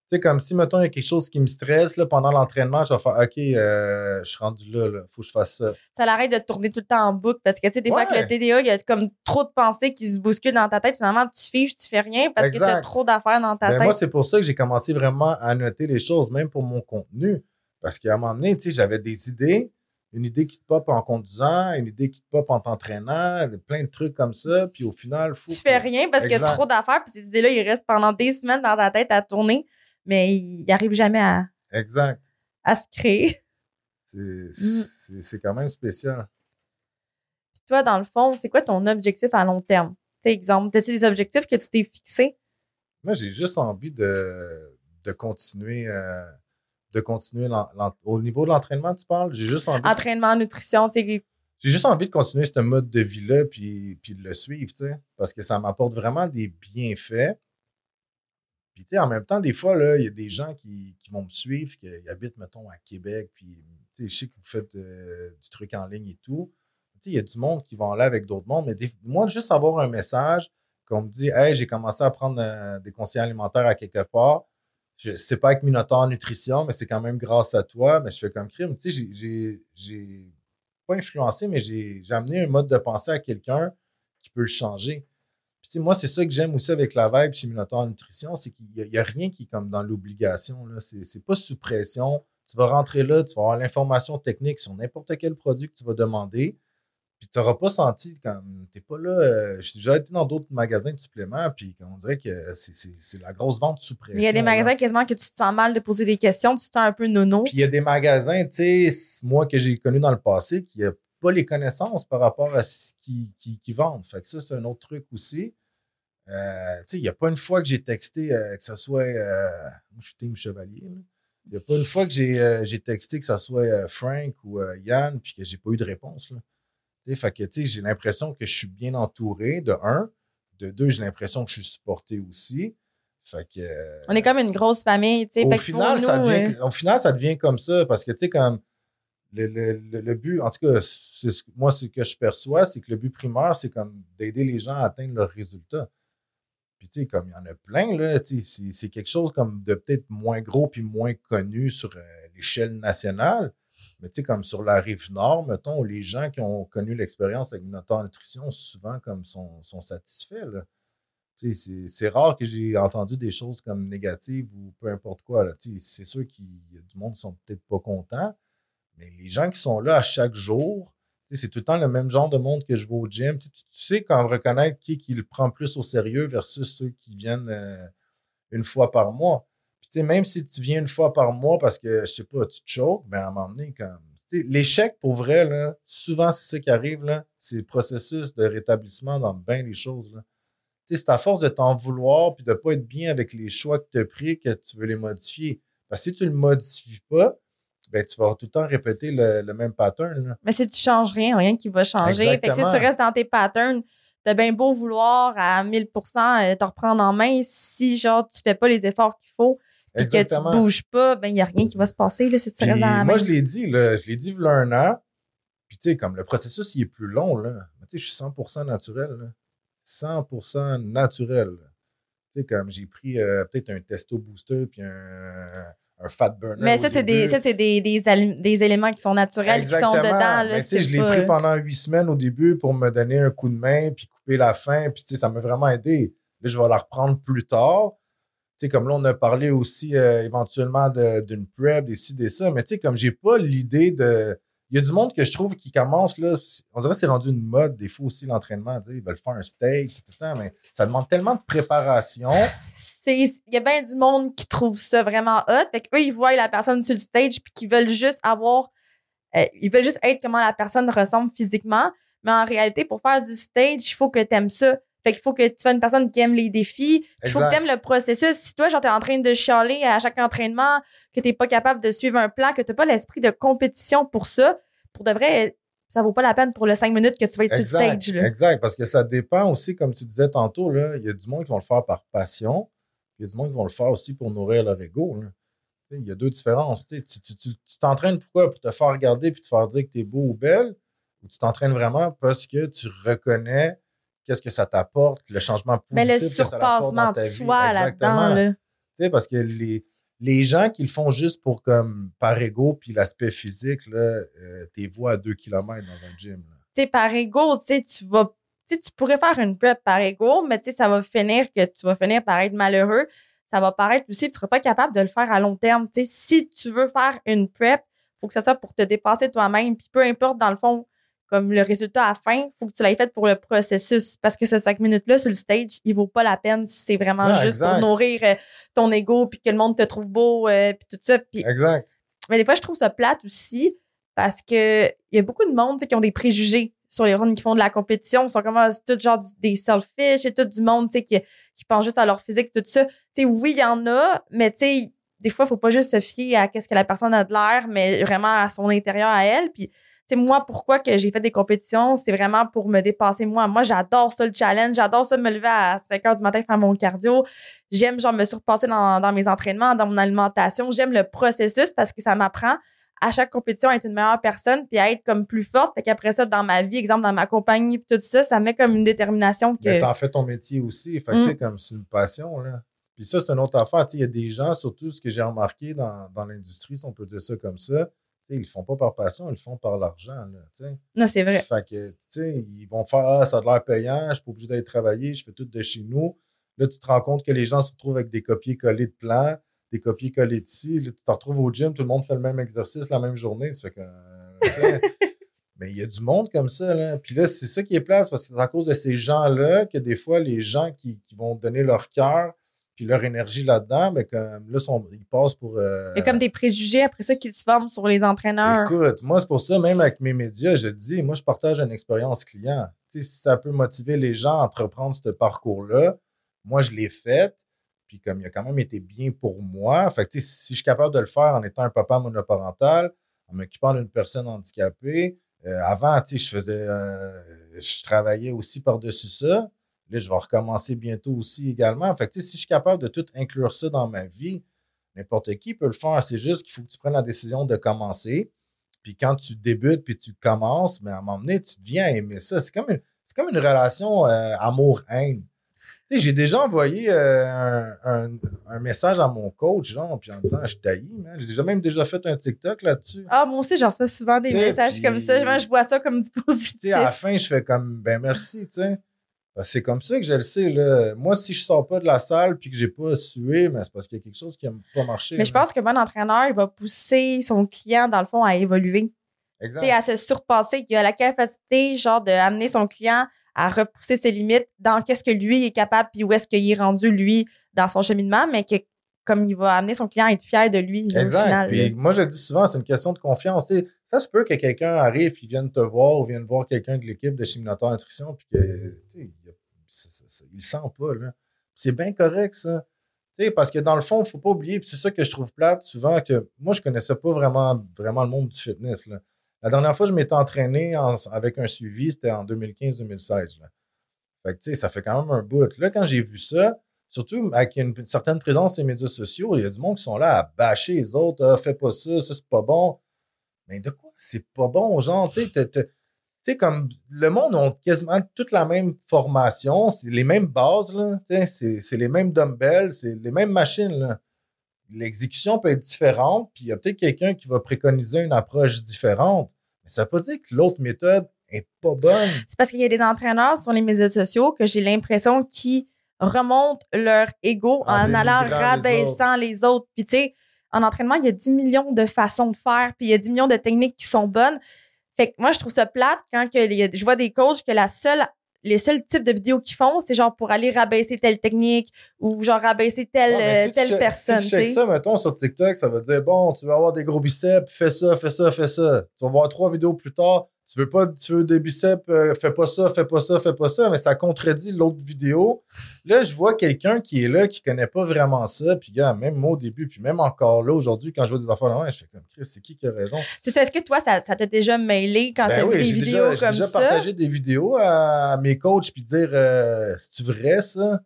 Sais, comme si, mettons, il y a quelque chose qui me stresse, là, pendant l'entraînement, je vais faire, OK, euh, je suis rendu là, là, faut que je fasse ça. Ça l'arrête de tourner tout le temps en boucle parce que, tu sais, des fois, avec le TDA, il y a comme trop de pensées qui se bousculent dans ta tête. Finalement, tu figes, tu fais rien parce que tu as trop d'affaires dans ta Ben, tête. moi, c'est pour ça que j'ai commencé vraiment à noter les choses, même pour mon contenu. Parce qu'à un moment donné, tu sais, j'avais des idées, une idée qui te pop en conduisant, une idée qui te pop en t'entraînant, plein de trucs comme ça. Puis au final, faut tu fais rien parce qu'il y a trop d'affaires. Puis ces idées-là, ils restent pendant des semaines dans ta tête à tourner, mais ils n'arrivent jamais à, Exact. à se créer. C'est c'est- quand même spécial. Puis toi, dans le fond, c'est quoi ton objectif à long terme? Tu exemple, as-tu des objectifs que tu t'es fixés? Moi, j'ai juste envie de, de continuer, euh, de continuer au niveau de l'entraînement, tu parles? J'ai juste envie, Entraînement, nutrition, tu sais, j'ai juste envie de continuer ce mode de vie-là puis, puis de le suivre, tu sais, parce que ça m'apporte vraiment des bienfaits. Puis, tu sais, en même temps, des fois, là, il y a des gens qui, qui vont me suivre, qui habitent, mettons, à Québec, puis, tu sais, je sais que vous faites euh, du truc en ligne et tout. Tu sais, il y a du monde qui vont aller avec d'autres mondes, mais moi, juste avoir un message qu'on me dit, hey, j'ai commencé à prendre euh, des conseils alimentaires à quelque part. Je sais pas avec Minotaur Nutrition, mais c'est quand même grâce à toi. Mais je fais comme crime. Tu sais, j'ai- pas influencé, mais j'ai amené un mode de pensée à quelqu'un qui peut le changer. Puis, moi, c'est ça que j'aime aussi avec la vibe chez Minotaur Nutrition, c'est qu'il n'y a, rien qui est comme dans l'obligation. là. C'est c'est pas sous pression. Tu vas rentrer là, tu vas avoir l'information technique sur n'importe quel produit que tu vas demander. Puis tu n'auras pas senti comme t'es pas là. euh, J'ai déjà été dans d'autres magasins de suppléments, puis on dirait que c'est- la grosse vente sous pression. il y a des là. magasins quasiment que tu te sens mal de poser des questions, tu te sens un peu nono. Puis il y a des magasins, tu sais, moi que j'ai connu dans le passé, qui n'ont pas les connaissances par rapport à ce qu'ils qui, qui vendent. Fait que ça, c'est un autre truc aussi. Euh, il n'y a pas une fois que j'ai texté euh, que ce soit. euh, je suis Team Chevalier. Il n'y a pas une fois que j'ai euh, texté que ce soit Frank ou Yann, puis que j'ai pas eu de réponse. Là. Fait que j'ai l'impression que je suis bien entouré, de un. De deux, j'ai l'impression que je suis supporté aussi. Fait que. On est comme une grosse famille, tu sais. au Fait que final, ça nous, devient, euh, au final, ça devient comme ça parce que, tu sais, comme le, le, le, but, en tout cas, moi, ce que je perçois, c'est que le but primaire, c'est comme d'aider les gens à atteindre leurs résultats. Puis, tu sais, comme il y en a plein, là, c'est- quelque chose comme de peut-être moins gros puis moins connu sur euh, l'échelle nationale. Mais, tu sais, comme sur la rive nord, mettons, les gens qui ont connu l'expérience avec notre nutrition, souvent, comme, sont, sont satisfaits, là. Tu sais, c'est- c'est rare que j'ai entendu des choses comme négatives ou peu importe quoi. là. Tu sais, C'est sûr qu'il y a du monde qui sont peut-être pas contents, mais les gens qui sont là à chaque jour, c'est tout le temps le même genre de monde que je vais au gym. Tu, sais, quand reconnaître qui, qui le prend plus au sérieux versus ceux qui viennent euh, une fois par mois. Puis, même si tu viens une fois par mois parce que, je sais pas, tu te choques, ben, à un moment donné, comme. L'échec, pour vrai, là, souvent, c'est ça qui arrive. C'est le processus de rétablissement dans bien les choses, c'est à force de t'en vouloir puis de pas être bien avec les choix que tu as pris que tu veux les modifier. Parce que si tu le modifies pas, ben, tu vas tout le temps répéter le, le même pattern. là. Mais si tu changes rien, rien qui va changer. Fait que si tu restes dans tes patterns, t'as bien beau vouloir à 1000% euh, te reprendre en main. Si, genre, tu fais pas les efforts qu'il faut et que tu Exactement. bouges pas, ben, il y a rien qui va se passer, là, si tu Puis restes dans la moi, je l'ai dit, là, je l'ai dit il y a un an. Puis, tu sais, comme le processus, il est plus long, là. Mais, tu sais, je suis 100% naturel, là. 100% naturel. Tu sais, comme j'ai pris euh, peut-être un testo booster puis un, un fat burner. Mais ça, c'est des, ça, des, des, des éléments qui sont naturels, qui sont dedans. Là, Mais tu sais, c'est je l'ai pris pendant huit semaines au début pour me donner un coup de main puis couper la faim. Puis tu sais, ça m'a vraiment aidé. Là, je vais la reprendre plus tard. Tu sais, comme là, on a parlé aussi euh, éventuellement de- d'une prep, des ci, des ça. Mais tu sais, comme j'ai pas l'idée de. Il y a du monde que je trouve qui commence, là. On dirait que c'est rendu une mode. Des fois aussi, l'entraînement. Ils veulent faire un stage, tout le mais ça demande tellement de préparation. il y a bien du monde qui trouve ça vraiment hot. Fait qu'eux, ils voient la personne sur le stage puis qu'ils veulent juste avoir euh, ils veulent juste être comment la personne ressemble physiquement. Mais en réalité, pour faire du stage, il faut que tu aimes ça. Fait qu'il faut que tu sois une personne qui aime les défis. Il faut que tu aimes le processus. Si toi, genre, t'es en train de chialer à chaque entraînement, que t'es pas capable de suivre un plan, que t'as pas l'esprit de compétition pour ça, pour de vrai, ça vaut pas la peine pour le cinq minutes que tu vas être sur le stage. Là. Exact, parce que ça dépend aussi, comme tu disais tantôt, là, il y a du monde qui vont le faire par passion, il y a du monde qui vont le faire aussi pour nourrir leur ego. Il y a deux différences. Tu t'entraînes pourquoi? Pour te faire regarder puis te faire dire que tu es beau ou belle, ou tu t'entraînes vraiment parce que tu reconnais qu'est-ce que ça t'apporte, le changement positif Mais le surpassement de soi là-dedans. sais, Parce que les, les gens qui le font juste pour comme par ego puis l'aspect physique, là, euh, t'es vois à deux kilomètres dans un gym. Tu sais, par ego, tu vas. tu pourrais faire une prep par ego, mais ça va finir que tu vas finir par être malheureux. Ça va paraître aussi, tu ne seras pas capable de le faire à long terme. sais, si tu veux faire une prep, il faut que ça soit pour te dépasser toi-même. Puis peu importe, dans le fond, comme le résultat à la fin, il faut que tu l'aies fait pour le processus. Parce que ce cinq minutes-là sur le stage, il vaut pas la peine si c'est vraiment juste pour nourrir euh, ton ego puis que le monde te trouve beau euh, puis tout ça. exact. Mais des fois, je trouve ça plate aussi parce que il y a beaucoup de monde qui ont des préjugés sur les runs qui font de la compétition. Ils sont comme ah, tout genre des selfish et tout du monde qui, qui pense juste à leur physique, tout ça. sais oui, il y en a, mais tu sais, des fois, il faut pas juste se fier à qu'est-ce que la personne a de l'air, mais vraiment à son intérieur à elle. Puis c'est moi, pourquoi que j'ai fait des compétitions, c'est vraiment pour me dépasser moi. Moi, j'adore ça, le challenge. J'adore ça, me lever à 5 heures du matin, faire mon cardio. J'aime, genre, me surpasser dans, dans mes entraînements, dans mon alimentation. J'aime le processus parce que ça m'apprend à chaque compétition à être une meilleure personne puis à être comme plus forte. Fait qu'après ça, dans ma vie, exemple, dans ma compagnie, tout ça, ça met comme une détermination que. Mais t'en fais ton métier aussi. Fait que, tu sais, mm. comme c'est une passion, là. Puis ça, c'est une autre affaire. Il y a des gens, surtout ce que j'ai remarqué dans, dans l'industrie, si on peut dire ça comme ça, ils le font pas par passion, ils le font par l'argent. Non, c'est vrai. Fait que, ils vont faire Ah, ça a l'air payant, je suis pas obligé d'aller travailler, je fais tout de chez nous. Là, tu te rends compte que les gens se retrouvent avec des copier-coller de plans, des copier-coller de ci. Là, tu te retrouves au gym, tout le monde fait le même exercice la même journée. Tu fais que. mais il y a du monde comme ça. Là. Puis là, c'est ça qui est place parce que c'est à cause de ces gens-là que des fois, les gens qui, qui vont donner leur cœur, puis leur énergie là-dedans, mais comme là, ils passent pour. Euh, Il y a comme des préjugés après ça qui se forment sur les entraîneurs. Écoute, moi, c'est pour ça, même avec mes médias, je dis, moi, je partage une expérience client. Tu sais, si ça peut motiver les gens à entreprendre ce parcours-là, moi, je l'ai fait. Puis comme il a quand même été bien pour moi, fait que, si je suis capable de le faire en étant un papa monoparental, en m'occupant d'une personne handicapée, euh, avant, tu sais, je faisais, euh, je travaillais aussi par-dessus ça. Là, je vais recommencer bientôt aussi également. Fait que, si je suis capable de tout inclure ça dans ma vie, n'importe qui peut le faire. C'est juste qu'il faut que tu prennes la décision de commencer. Puis quand tu débutes, puis tu commences, mais à un moment donné, tu deviens aimer ça. C'est comme une, c'est comme une relation euh, amour-haine. Tu sais, j'ai déjà envoyé euh, un, message à mon coach, genre, puis en disant, je taillis, J'ai déjà même déjà fait un TikTok là-dessus. Ah, moi aussi, j'en reçois souvent des messages comme ça. je vois ça comme du positif. à la fin, je fais comme, ben merci, tu sais. Ben, c'est comme ça que je le sais. Là. Moi, si je sors pas de la salle puis que j'ai pas sué, mais c'est parce qu'il y a quelque chose qui n'a pas marché. Mais je pense que bon entraîneur, il va pousser son client, dans le fond, à évoluer. Exact. à se surpasser. Il a la capacité, genre, d'amener son client à repousser ses limites dans qu'est-ce que lui est capable puis où est-ce qu'il est rendu, lui, dans son cheminement, mais que comme il va amener son client à être fier de lui. Exact. puis moi, je dis souvent, c'est une question de confiance. ça se peut que quelqu'un arrive et vienne te voir ou vienne voir quelqu'un de l'équipe de Chiminotaur Nutrition puis que, il, le sent pas. C'est bien correct, ça. parce que dans le fond, il ne faut pas oublier, c'est ça que je trouve plate souvent, que moi, je ne connaissais pas vraiment, vraiment le monde du fitness. La dernière fois, je m'étais entraîné avec un suivi, c'était en 2015-2016. Fait ça fait quand même un bout. Là, quand j'ai vu ça, surtout avec une, certaine présence des médias sociaux, il y a du monde qui sont là à bâcher les autres. Ah, fais pas ça, ça, c'est pas bon. Mais de quoi c'est pas bon, genre, tu sais, sais, comme le monde a quasiment toute la même formation, c'est les mêmes bases, là, c'est les mêmes dumbbells, c'est les mêmes machines. L'exécution peut être différente, puis il y a peut-être quelqu'un qui va préconiser une approche différente. Mais ça veut pas dire que l'autre méthode est pas bonne. C'est parce qu'il y a des entraîneurs sur les médias sociaux que j'ai l'impression qu'ils remontent leur ego en, allant rabaissant les autres. Puis tu sais, en entraînement, il y a 10 millions de façons de faire, puis il y a 10 millions de techniques qui sont bonnes. Fait que moi, je trouve ça plate quand que je vois des coachs que la seule les seuls types de vidéos qu'ils font, c'est genre pour aller rabaisser telle technique ou genre rabaisser telle, euh, telle personne. Si tu check ça, mettons, sur TikTok, ça va dire bon, tu vas avoir des gros biceps, fais ça, fais ça, fais ça. Tu vas voir trois vidéos plus tard, tu veux pas, tu veux des biceps, euh, fais pas ça, fais pas ça, fais pas ça, mais ça contredit l'autre vidéo. Là, je vois quelqu'un qui est là, qui connaît pas vraiment ça, puis gars, même moi au début, puis même encore là, aujourd'hui, quand je vois des enfants là, je fais comme, Chris, c'est qui qui a raison? C'est ça, est-ce que toi, ça, ça t'a déjà mailé quand t'as Ben vu oui, des j'ai vidéos déjà, j'ai comme déjà ça? partagé des vidéos à mes coachs, puis dire, euh, c'est-tu vrai ça?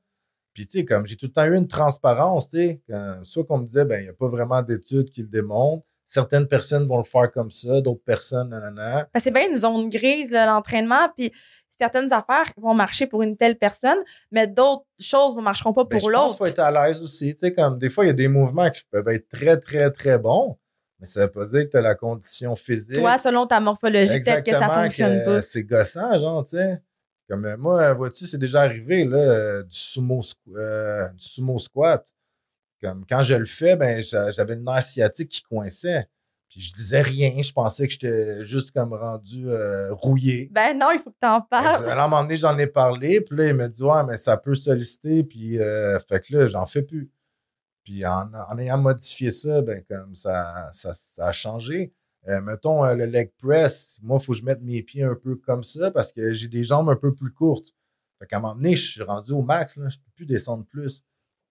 Puis, tu sais, comme j'ai tout le temps eu une transparence, tu sais, soit qu'on me disait, ben, il n'y a pas vraiment d'études qui le démontrent. Certaines personnes vont le faire comme ça, d'autres personnes, nanana. C'est bien une zone grise, l'entraînement, puis certaines affaires vont marcher pour une telle personne, mais d'autres choses ne marcheront pas Ben, pour je pense l'autre. qu'il faut être à l'aise aussi. Tu sais, comme des fois, il y a des mouvements qui peuvent être très, très, très bons, mais ça veut pas dire que tu as la condition physique. Toi, selon ta morphologie, peut-être que ça fonctionne que pas. C'est gossant, genre, tu sais. Comme euh, moi, vois-tu, c'est déjà arrivé, là, euh, du sumo, euh, du sumo squat. Comme quand je le fais, ben, j'a- j'avais le nerf sciatique qui coinçait. Puis je disais rien, je pensais que j'étais juste comme rendu euh, rouillé. Ben non, il faut que t'en parles. À un moment donné, j'en ai parlé, puis là, il me dit Ouais, mais ça peut solliciter, puis euh, fait que là, j'en fais plus. Puis en, en ayant modifié ça, ben comme ça, ça, ça a changé. Euh, mettons euh, le leg press, moi, il faut que je mette mes pieds un peu comme ça parce que j'ai des jambes un peu plus courtes. Fait qu'à un moment donné, je suis rendu au max, là, je peux plus descendre plus.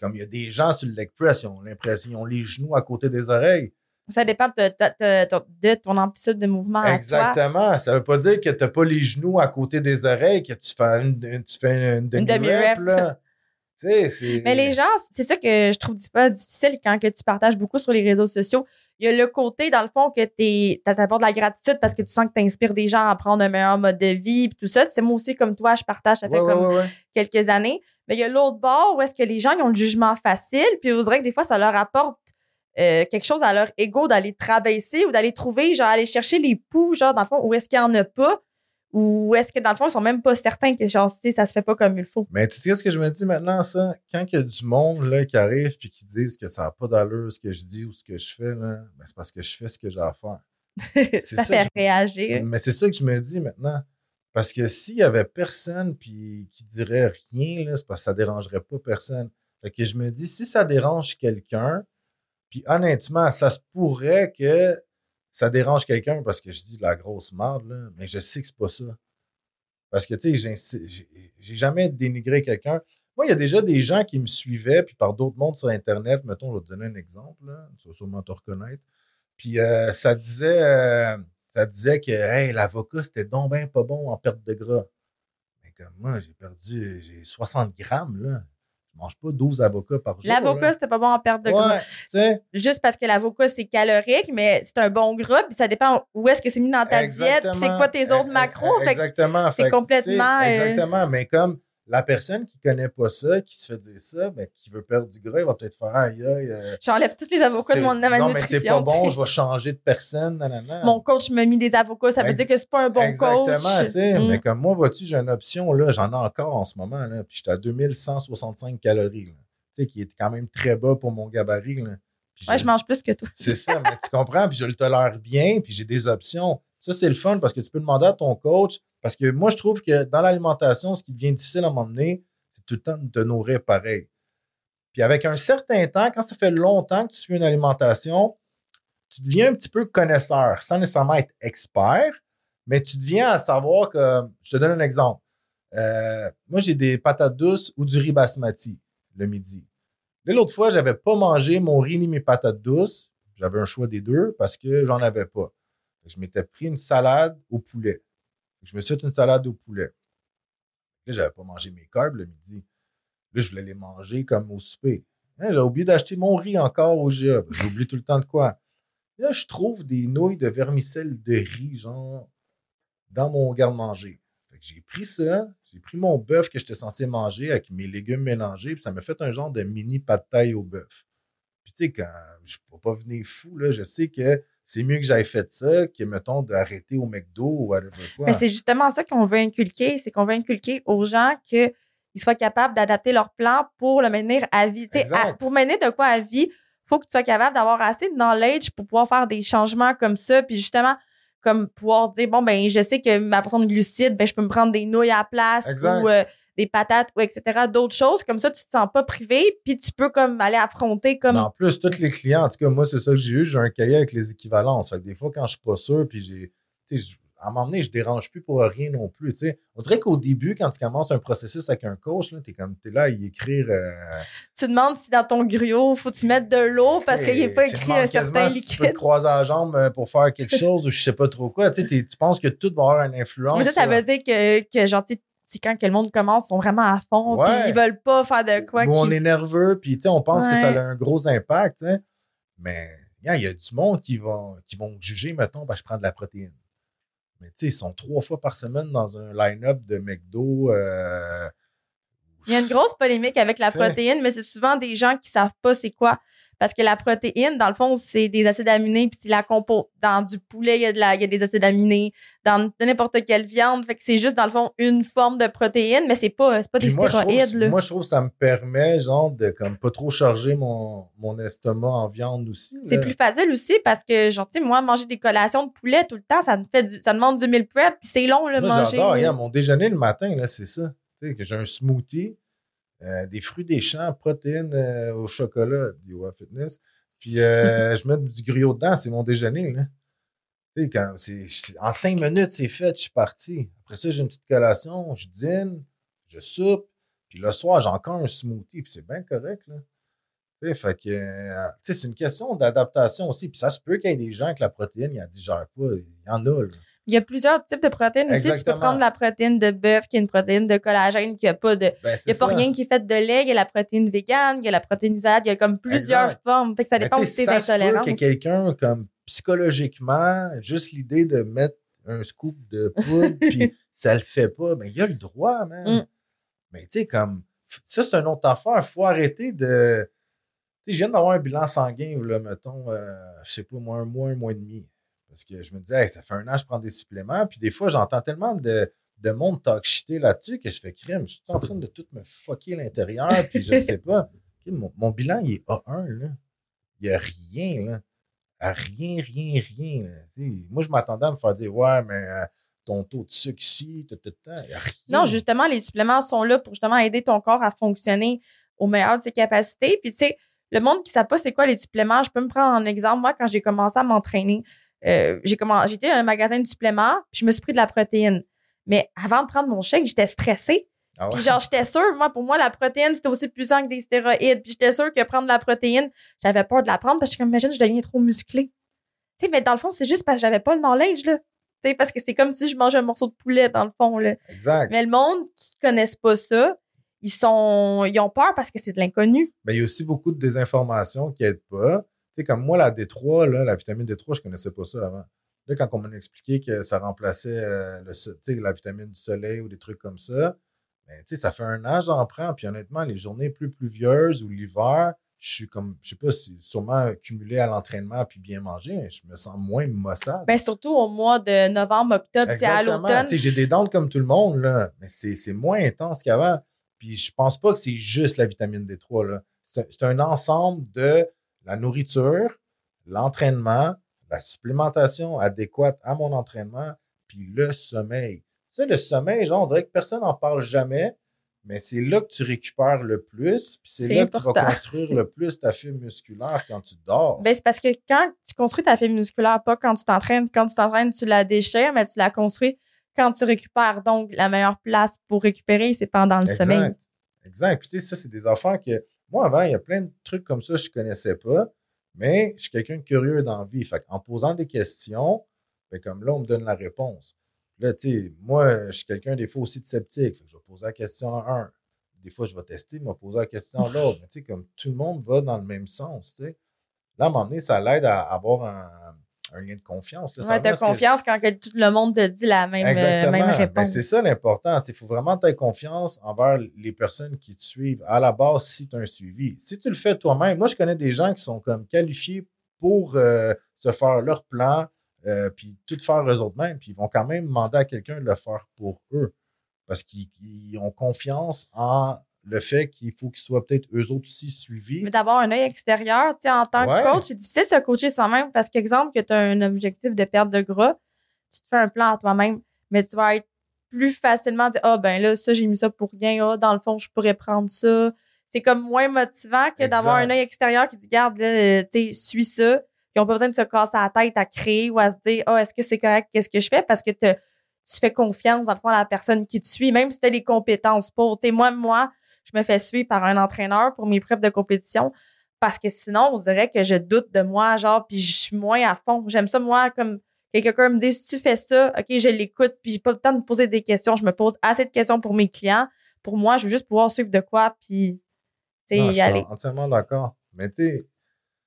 Comme il y a des gens sur le leg press, ils ont l'impression, ils ont les genoux à côté des oreilles. Ça dépend de, de- de- de ton amplitude de mouvement à toi. Exactement. Ça veut pas dire que tu n'as pas les genoux à côté des oreilles, que tu fais une, une- tu fais une demi-rep. Mais les gens, c'est ça que je trouve pas difficile quand que tu partages beaucoup sur les réseaux sociaux. Il y a le côté, dans le fond, que tu as de la gratitude parce que tu sens que tu inspires des gens à prendre un meilleur mode de vie puis tout ça. C'est moi aussi, comme toi, je partage, ça fait ouais, comme ouais, ouais. quelques années. Mais il y a l'autre bord où est-ce que les gens ils ont le jugement facile, puis on dirait que des fois, ça leur apporte euh, quelque chose à leur ego d'aller travailler ou d'aller trouver, genre, aller chercher les poux, genre, dans le fond, où est-ce qu'il n'y en a pas, ou est-ce que, dans le fond, ils sont même pas certains que, genre, tu sais, ça se fait pas comme il faut. Mais tu sais ce que je me dis maintenant, ça? Quand il y a du monde là, qui arrive puis qui disent que ça n'a pas d'allure ce que je dis ou ce que je fais, là, ben, c'est parce que je fais ce que j'ai à faire. ça, ça fait réagir. Mais c'est ça que je me dis maintenant. Parce que s'il y avait personne puis qui dirait rien, là, c'est parce que ça dérangerait pas personne. Fait que je me dis, si ça dérange quelqu'un, puis honnêtement, ça se pourrait que ça dérange quelqu'un parce que je dis de la grosse merde, là, mais je sais que c'est pas ça. Parce que, tu sais, j'ai- jamais dénigré quelqu'un. Moi, il y a déjà des gens qui me suivaient, puis par d'autres mondes sur Internet, mettons, je vais te donner un exemple, là, tu vas sûrement te reconnaître. Puis euh, ça disait euh, ça disait que hey, l'avocat, c'était donc pas bon en perte de gras. Mais comme moi, j'ai perdu, j'ai 60 grammes, là. Je mange pas 12 avocats par jour. L'avocat, c'était pas bon en perte de gras. Ouais. Juste parce que l'avocat, c'est calorique, mais c'est un bon gras, puis ça dépend où est-ce que c'est mis dans ta diète, puis c'est quoi tes autres macros. Exactement. c'est complètement, euh, Exactement. Mais comme la personne qui connaît pas ça, qui se fait dire ça, ben, qui veut perdre du gras, il va peut-être faire aïe, aïe. euh, j'enlève tous les avocats de mon de ma non, mais c'est pas bon, je vais changer de personne, nanana. Mon coach m'a mis des avocats, ça veut Ex- dire que c'est pas un bon coach. Exactement, tu sais. Mm. Mais comme moi, vois-tu, j'ai une option, là, j'en ai encore en ce moment, là, puis j'étais à 2165 calories, là. Tu sais, qui est quand même très bas pour mon gabarit, là. Puis Ouais, j'ai- je mange plus que toi. C'est ça, mais tu comprends, puis je le tolère bien, puis j'ai des options. Ça, c'est le fun parce que tu peux demander à ton coach, parce que moi, je trouve que dans l'alimentation, ce qui devient difficile à un moment donné, c'est tout le temps de te nourrir pareil. Puis avec un certain temps, quand ça fait longtemps que tu suis une alimentation, tu deviens un petit peu connaisseur, sans nécessairement être expert, mais tu deviens à savoir que, je te donne un exemple. Euh, moi, j'ai des patates douces ou du riz basmati le midi. L'autre fois, j'avais pas mangé mon riz ni mes patates douces. J'avais un choix des deux parce que j'en avais pas. Je m'étais pris une salade au poulet. Je me suis fait une salade au poulet. Là, j'avais pas mangé mes carbs le midi. Là, je voulais les manger comme au souper. Hein, J'ai oublié d'acheter mon riz encore au GA. J'oublie tout le temps de quoi. Là, je trouve des nouilles de vermicelle de riz, genre, dans mon garde-manger. J'ai pris ça, j'ai pris mon bœuf que j'étais censé manger avec mes légumes mélangés, puis ça m'a fait un genre de mini pâte taille au bœuf. Puis tu sais, quand je peux pas venir fou, là, je sais que c'est mieux que j'aille fait ça que, mettons, d'arrêter au McDo ou whatever quoi. Mais c'est justement ça qu'on veut inculquer, c'est qu'on veut inculquer aux gens qu'ils soient capables d'adapter leur plan pour le mener à vie. À- pour mener de quoi à vie, faut que tu sois capable d'avoir assez de knowledge pour pouvoir faire des changements comme ça, puis justement comme pouvoir dire bon ben je sais que ma portion de glucides, ben je peux me prendre des nouilles à la place Exact. ou euh, des patates ou etc. d'autres choses comme ça tu te sens pas privé puis tu peux comme aller affronter comme Mais en plus, tous les clients, en tout cas, moi, c'est ça que j'ai eu. J'ai un cahier avec les équivalences. Fait que des fois, quand je suis pas sûr, puis j'ai. à un moment donné, je dérange plus pour rien non plus. Tu sais. On dirait qu'au début, quand tu commences un processus avec un coach, tu es comme t'es là à y écrire. euh, Tu demandes si dans ton griot, faut tu mettre de l'eau parce qu'il n'est pas écrit un certain si Tu peux te liquide? croiser la jambe euh, pour faire quelque chose ou je sais pas trop quoi. Tu, penses que tout va avoir une influence. Mais ça, ça sur- veut dire que, que genre, tu c'est quand que le monde commence, ils sont vraiment à fond, puis ils veulent pas faire de quoi. Où on est nerveux, puis on pense que ça a un gros impact. Mais il y a du monde qui vont, qui vont juger, mettons, ben, je prends de la protéine. Mais tu sais, ils sont trois fois par semaine dans un line-up de McDo. euh, Il y a une grosse polémique avec la protéine, mais c'est souvent des gens qui savent pas c'est quoi. Parce que la protéine, dans le fond, c'est des acides aminés, puis c'est la compo. Dans du poulet, il y a, de la, il y a des acides aminés. Dans n'importe quelle viande, fait que c'est juste, dans le fond, une forme de protéine, mais c'est pas, pas des je trouve- stéroïdes, là. moi, je trouve que ça me permet, genre, de comme pas trop charger mon, mon estomac en viande aussi. C'est plus facile aussi parce que, genre, tu sais, moi, manger des collations de poulet tout le temps, ça me fait du, ça demande du meal prep, puis c'est long, Moi, manger. j'adore. Mon déjeuner le matin, là, c'est ça. Tu sais, que j'ai un smoothie, euh, des fruits des champs, protéines euh, au chocolat, DIY Fitness. Puis euh, je mets du griot dedans, c'est mon déjeuner. Là. Tu sais, quand c'est, en cinq minutes, c'est fait, je suis parti. Après ça, j'ai une petite collation, je dîne, je soupe. Puis le soir, j'ai encore un smoothie, puis c'est bien correct. Là. Sais, euh, tu sais, c'est une question d'adaptation aussi. Puis ça se peut qu'il y ait des gens que la protéine, ils la digèrent pas. Il y en a. Là. Il y a plusieurs types de protéines aussi. Tu peux prendre la protéine de bœuf, qui est une protéine de collagène, qui a pas de, Ben, Il c'est n'y a pas ça. rien qui est fait de lait. Il y a la protéine végane, il y a la protéine isolate, il y a comme plusieurs Exact. formes. Fait que ça Mais dépend aussi de tes intolérances. que quelqu'un, comme psychologiquement, juste l'idée de mettre un scoop de poudre, puis ça le fait pas, ben il a le droit, man. Mm. Mais tu sais, comme, ça, c'est une autre affaire. faut arrêter de. Tu sais, je viens d'avoir un bilan sanguin, là, mettons, euh, je sais pas, moi, un mois, un mois et demi. Parce que je me disais, Hey, ça fait un an que je prends des suppléments, puis des fois, j'entends tellement de, de monde talk shité là-dessus que je fais crime. Je suis en train de tout me fucker l'intérieur, puis je sais pas. Mon, mon bilan, il est A1, là. Il n'y a rien, là. À rien, rien, rien. là. Moi, je m'attendais à me faire dire, ouais, mais euh, ton taux de sucre ici, tout, tout, tout. Il n'y a rien. Non, justement, les suppléments sont là pour justement aider ton corps à fonctionner au meilleur de ses capacités. Puis, tu sais, le monde qui ne sait pas c'est quoi les suppléments, je peux me prendre en exemple. Moi, quand j'ai commencé à m'entraîner, euh, j'ai commencé, j'étais à un magasin de suppléments, puis je me suis pris de la protéine. Mais avant de prendre mon chèque, j'étais stressée. Ah ouais? Puis genre, j'étais sûre, moi, pour moi, la protéine, c'était aussi puissant que des stéroïdes. Puis j'étais sûre que prendre de la protéine, j'avais peur de la prendre parce que, comme, imagine, je deviens trop musclée. Tu sais, mais dans le fond, c'est juste parce que j'avais pas le knowledge, là. Tu sais, parce que c'est comme si je mangeais un morceau de poulet, dans le fond, là. Exact. Mais le monde qui connaissent pas ça, ils sont, ils ont peur parce que c'est de l'inconnu. Mais il y a aussi beaucoup de désinformation qui n'aide pas. Sais, comme moi, la D3, là, la vitamine D3, je ne connaissais pas ça avant. Là, quand on m'a expliqué que ça remplaçait euh, le, la vitamine du soleil ou des trucs comme ça, ben, ça fait un an, j'en prends. Puis honnêtement, les journées plus pluvieuses ou l'hiver, je suis comme, je sais pas si sûrement cumulé à l'entraînement puis bien manger, je me sens moins maussade. Ben, surtout au mois de novembre, octobre, c'est à l'automne. J'ai des dents comme tout le monde, là, mais c'est moins intense qu'avant. Puis je pense pas que c'est juste la vitamine D3. là. C'est un- c'est un ensemble de la nourriture, l'entraînement, la supplémentation adéquate à mon entraînement, puis le sommeil. Ça, le sommeil, genre, on dirait que personne n'en parle jamais, mais c'est là que tu récupères le plus, puis c'est là que tu vas construire le plus ta fibre musculaire quand tu dors. Ben, c'est parce que quand tu construis ta fibre musculaire, pas quand tu t'entraînes, quand tu t'entraînes, tu la déchires, mais tu la construis quand tu récupères. Donc, la meilleure place pour récupérer, c'est pendant le Exact. sommeil. Exact. Puis, tu sais, ça, c'est des affaires que moi, avant, il y a plein de trucs comme ça que je connaissais pas, mais je suis quelqu'un de curieux dans la vie. Fait en posant des questions, ben, comme là, on me donne la réponse. Là, tu sais, moi, je suis quelqu'un des fois aussi de sceptique. Fait que je vais poser la question à un. Des fois, je vais tester, mais poser la question à l'autre. Mais tu sais, comme tout le monde va dans le même sens, tu sais. Là, à un moment donné, ça l'aide à avoir un, un lien de confiance. Là, Ouais, que- confiance quand que tout le monde te dit la même, euh, Exactement. même Ben, réponse. c'est ça l'important. Il faut vraiment que tu aies confiance envers les personnes qui te suivent à la base si tu as un suivi. Si tu le fais toi-même, moi, je connais des gens qui sont comme qualifiés pour euh, se faire leur plan, euh, puis tout faire eux autres mêmes, puis ils vont quand même demander à quelqu'un de le faire pour eux. Parce qu'ils ils ont confiance en le fait qu'il faut qu'ils soient peut-être eux autres aussi suivis. Mais d'avoir un œil extérieur, tu sais, en tant Ouais. que coach, c'est difficile de se coacher soi-même parce qu'exemple, que tu as un objectif de perte de gras, tu te fais un plan à toi-même, mais tu vas être plus facilement dire, ah, ben là, ça, j'ai mis ça pour rien, ah, dans le fond, je pourrais prendre ça. C'est comme moins motivant que d'avoir un œil extérieur qui dit, garde, là, euh, tu sais, suis ça, Ils ont pas besoin de se casser la tête à créer ou à se dire, oh, est-ce que c'est correct? Qu'est-ce que je fais? Parce que tu fais confiance, dans le fond, à la personne qui te suit, même si tu as les compétences pour. Tu sais, moi, moi, je me fais suivre par un entraîneur pour mes preuves de compétition parce que sinon, on dirait que je doute de moi, genre, puis je suis moins à fond. J'aime ça, moi, comme que quelqu'un me dit, si tu fais ça, OK, je l'écoute, puis j'ai pas le temps de me poser des questions. Je me pose assez de questions pour mes clients. Pour moi, je veux juste pouvoir suivre de quoi, puis, tu sais, je y suis aller. entièrement d'accord. Mais tu sais,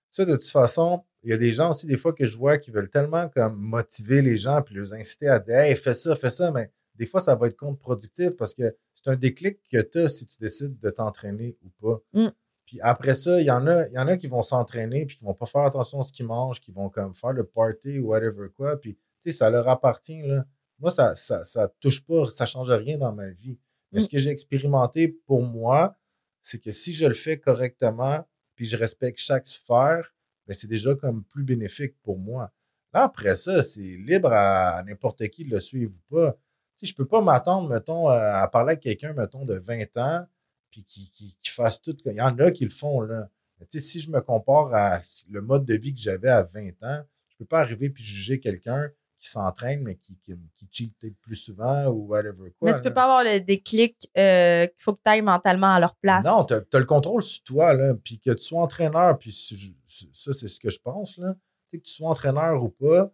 ça, de toute façon, il y a des gens aussi, des fois, que je vois qui veulent tellement comme motiver les gens puis les inciter à dire Hey, fais ça, fais ça, mais des fois, ça va être contre-productif parce que c'est un déclic que tu as si tu décides de t'entraîner ou pas. Mm. Puis après ça, il y en a, y en a qui vont s'entraîner puis qui vont pas faire attention à ce qu'ils mangent, qui vont comme faire le party ou whatever quoi. Puis, tu sais, ça leur appartient, là. Moi, ça, ça, ça touche pas, ça change rien dans ma vie. Mais Mm. ce que j'ai expérimenté pour moi, c'est que si je le fais correctement, puis je respecte chaque sphère, ben c'est déjà comme plus bénéfique pour moi. Là, après ça, c'est libre à, n'importe qui de le suivre ou pas. Sais, je peux pas m'attendre, mettons, à, à parler avec quelqu'un, mettons, de 20 ans, puis qui, qui, qui fasse tout. Il y en a qui le font, là. Mais tu sais, si je me compare à le mode de vie que j'avais à 20 ans, je peux pas arriver puis juger quelqu'un qui s'entraîne, mais qui, qui, qui cheat peut-être plus souvent ou whatever quoi. Mais tu peux là. pas avoir le déclic euh, qu'il faut que tu ailles mentalement à leur place. Non, tu as, le contrôle sur toi, là. Puis que tu sois entraîneur, puis ça, c'est ce que je pense, là. Tu sais, que tu sois entraîneur ou pas,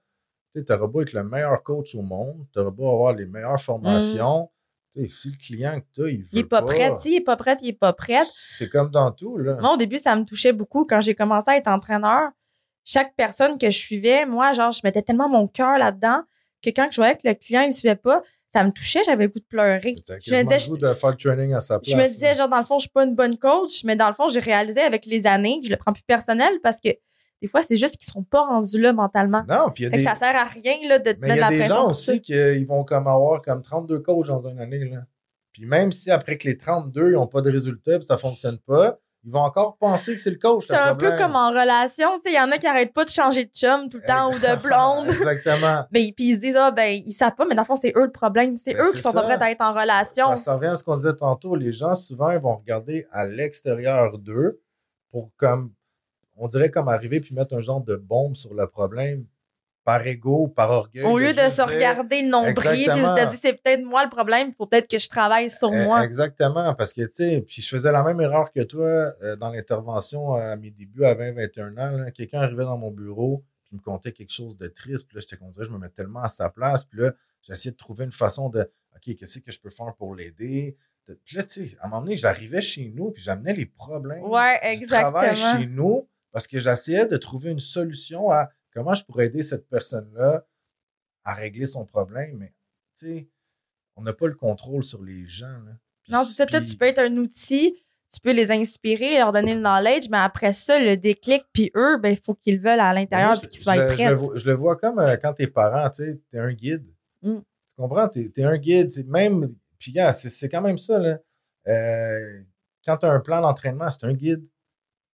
tu auras beau être le meilleur coach au monde, tu auras beau avoir les meilleures formations. Tu sais, si le client que tu as, il veut il est pas, prêt, il est pas prêt, il est pas prêt. C'est comme dans tout, là. Moi, au début, ça me touchait beaucoup quand j'ai commencé à être entraîneur. Chaque personne que je suivais, moi, genre, je mettais tellement mon cœur là-dedans que quand je voyais que le client ne suivait pas, ça me touchait, j'avais le goût de pleurer. Je me disais, de faire le training à sa place. Je me disais, genre, dans le fond, je suis pas une bonne coach, mais dans le fond, j'ai réalisé avec les années que je le prends plus personnel parce que des fois, c'est juste qu'ils sont pas rendus là mentalement. Non, puis il y a Fait que des, ça sert à rien, là, de te mais mettre il y a des gens aussi qui vont comme avoir comme 32 coachs dans une année, là. Puis même si après que les 32, ils n'ont pas de résultats, ça fonctionne pas, ils vont encore penser que c'est le coach. C'est un peu comme en relation, tu sais, il y en a qui arrêtent pas de changer de chum tout le temps ou de blonde. Exactement. Mais puis ils se disent ah ben ils savent pas mais dans le fond c'est eux le problème, c'est Ben, eux qui sont pas prêts à être en relation. Ça, ça revient à ce qu'on disait tantôt. Les gens, souvent, ils vont regarder à l'extérieur d'eux pour comme, on dirait comme arriver puis mettre un genre de bombe sur le problème par ego, par orgueil. Au lieu de se regarder nombril puis se dire c'est peut-être moi le problème, il faut peut-être que je travaille sur Eh, moi. Exactement, parce que, tu sais, puis je faisais la même erreur que toi euh, dans l'intervention à mes débuts à 20-21 ans. Quelqu'un arrivait dans mon bureau, puis me contait quelque chose de triste, puis là, j'étais comme ça, je me mettais tellement à sa place, puis là, j'essayais de trouver une façon de, OK, qu'est-ce que je peux faire pour l'aider? De- Puis là, tu sais, à un moment donné, j'arrivais chez nous, puis j'amenais les problèmes Ouais, du travail chez nous, parce que j'essayais de trouver une solution à comment je pourrais aider cette personne-là à régler son problème, mais, tu sais, on n'a pas le contrôle sur les gens, là. Puis- Non, c'est ça, toi, tu peux être un outil, tu peux les inspirer, leur donner le knowledge, mais après ça, le déclic, puis eux, ben, il faut qu'ils le veulent à Mais l'intérieur puis qu'ils soient je, prêts. le vois, je le vois comme euh, quand t'es parent, tu sais, t'es un guide. Mm. Tu comprends? T'es es un guide. Même, puis c'est quand même ça, là. Euh, quand t'as un plan d'entraînement, c'est un guide.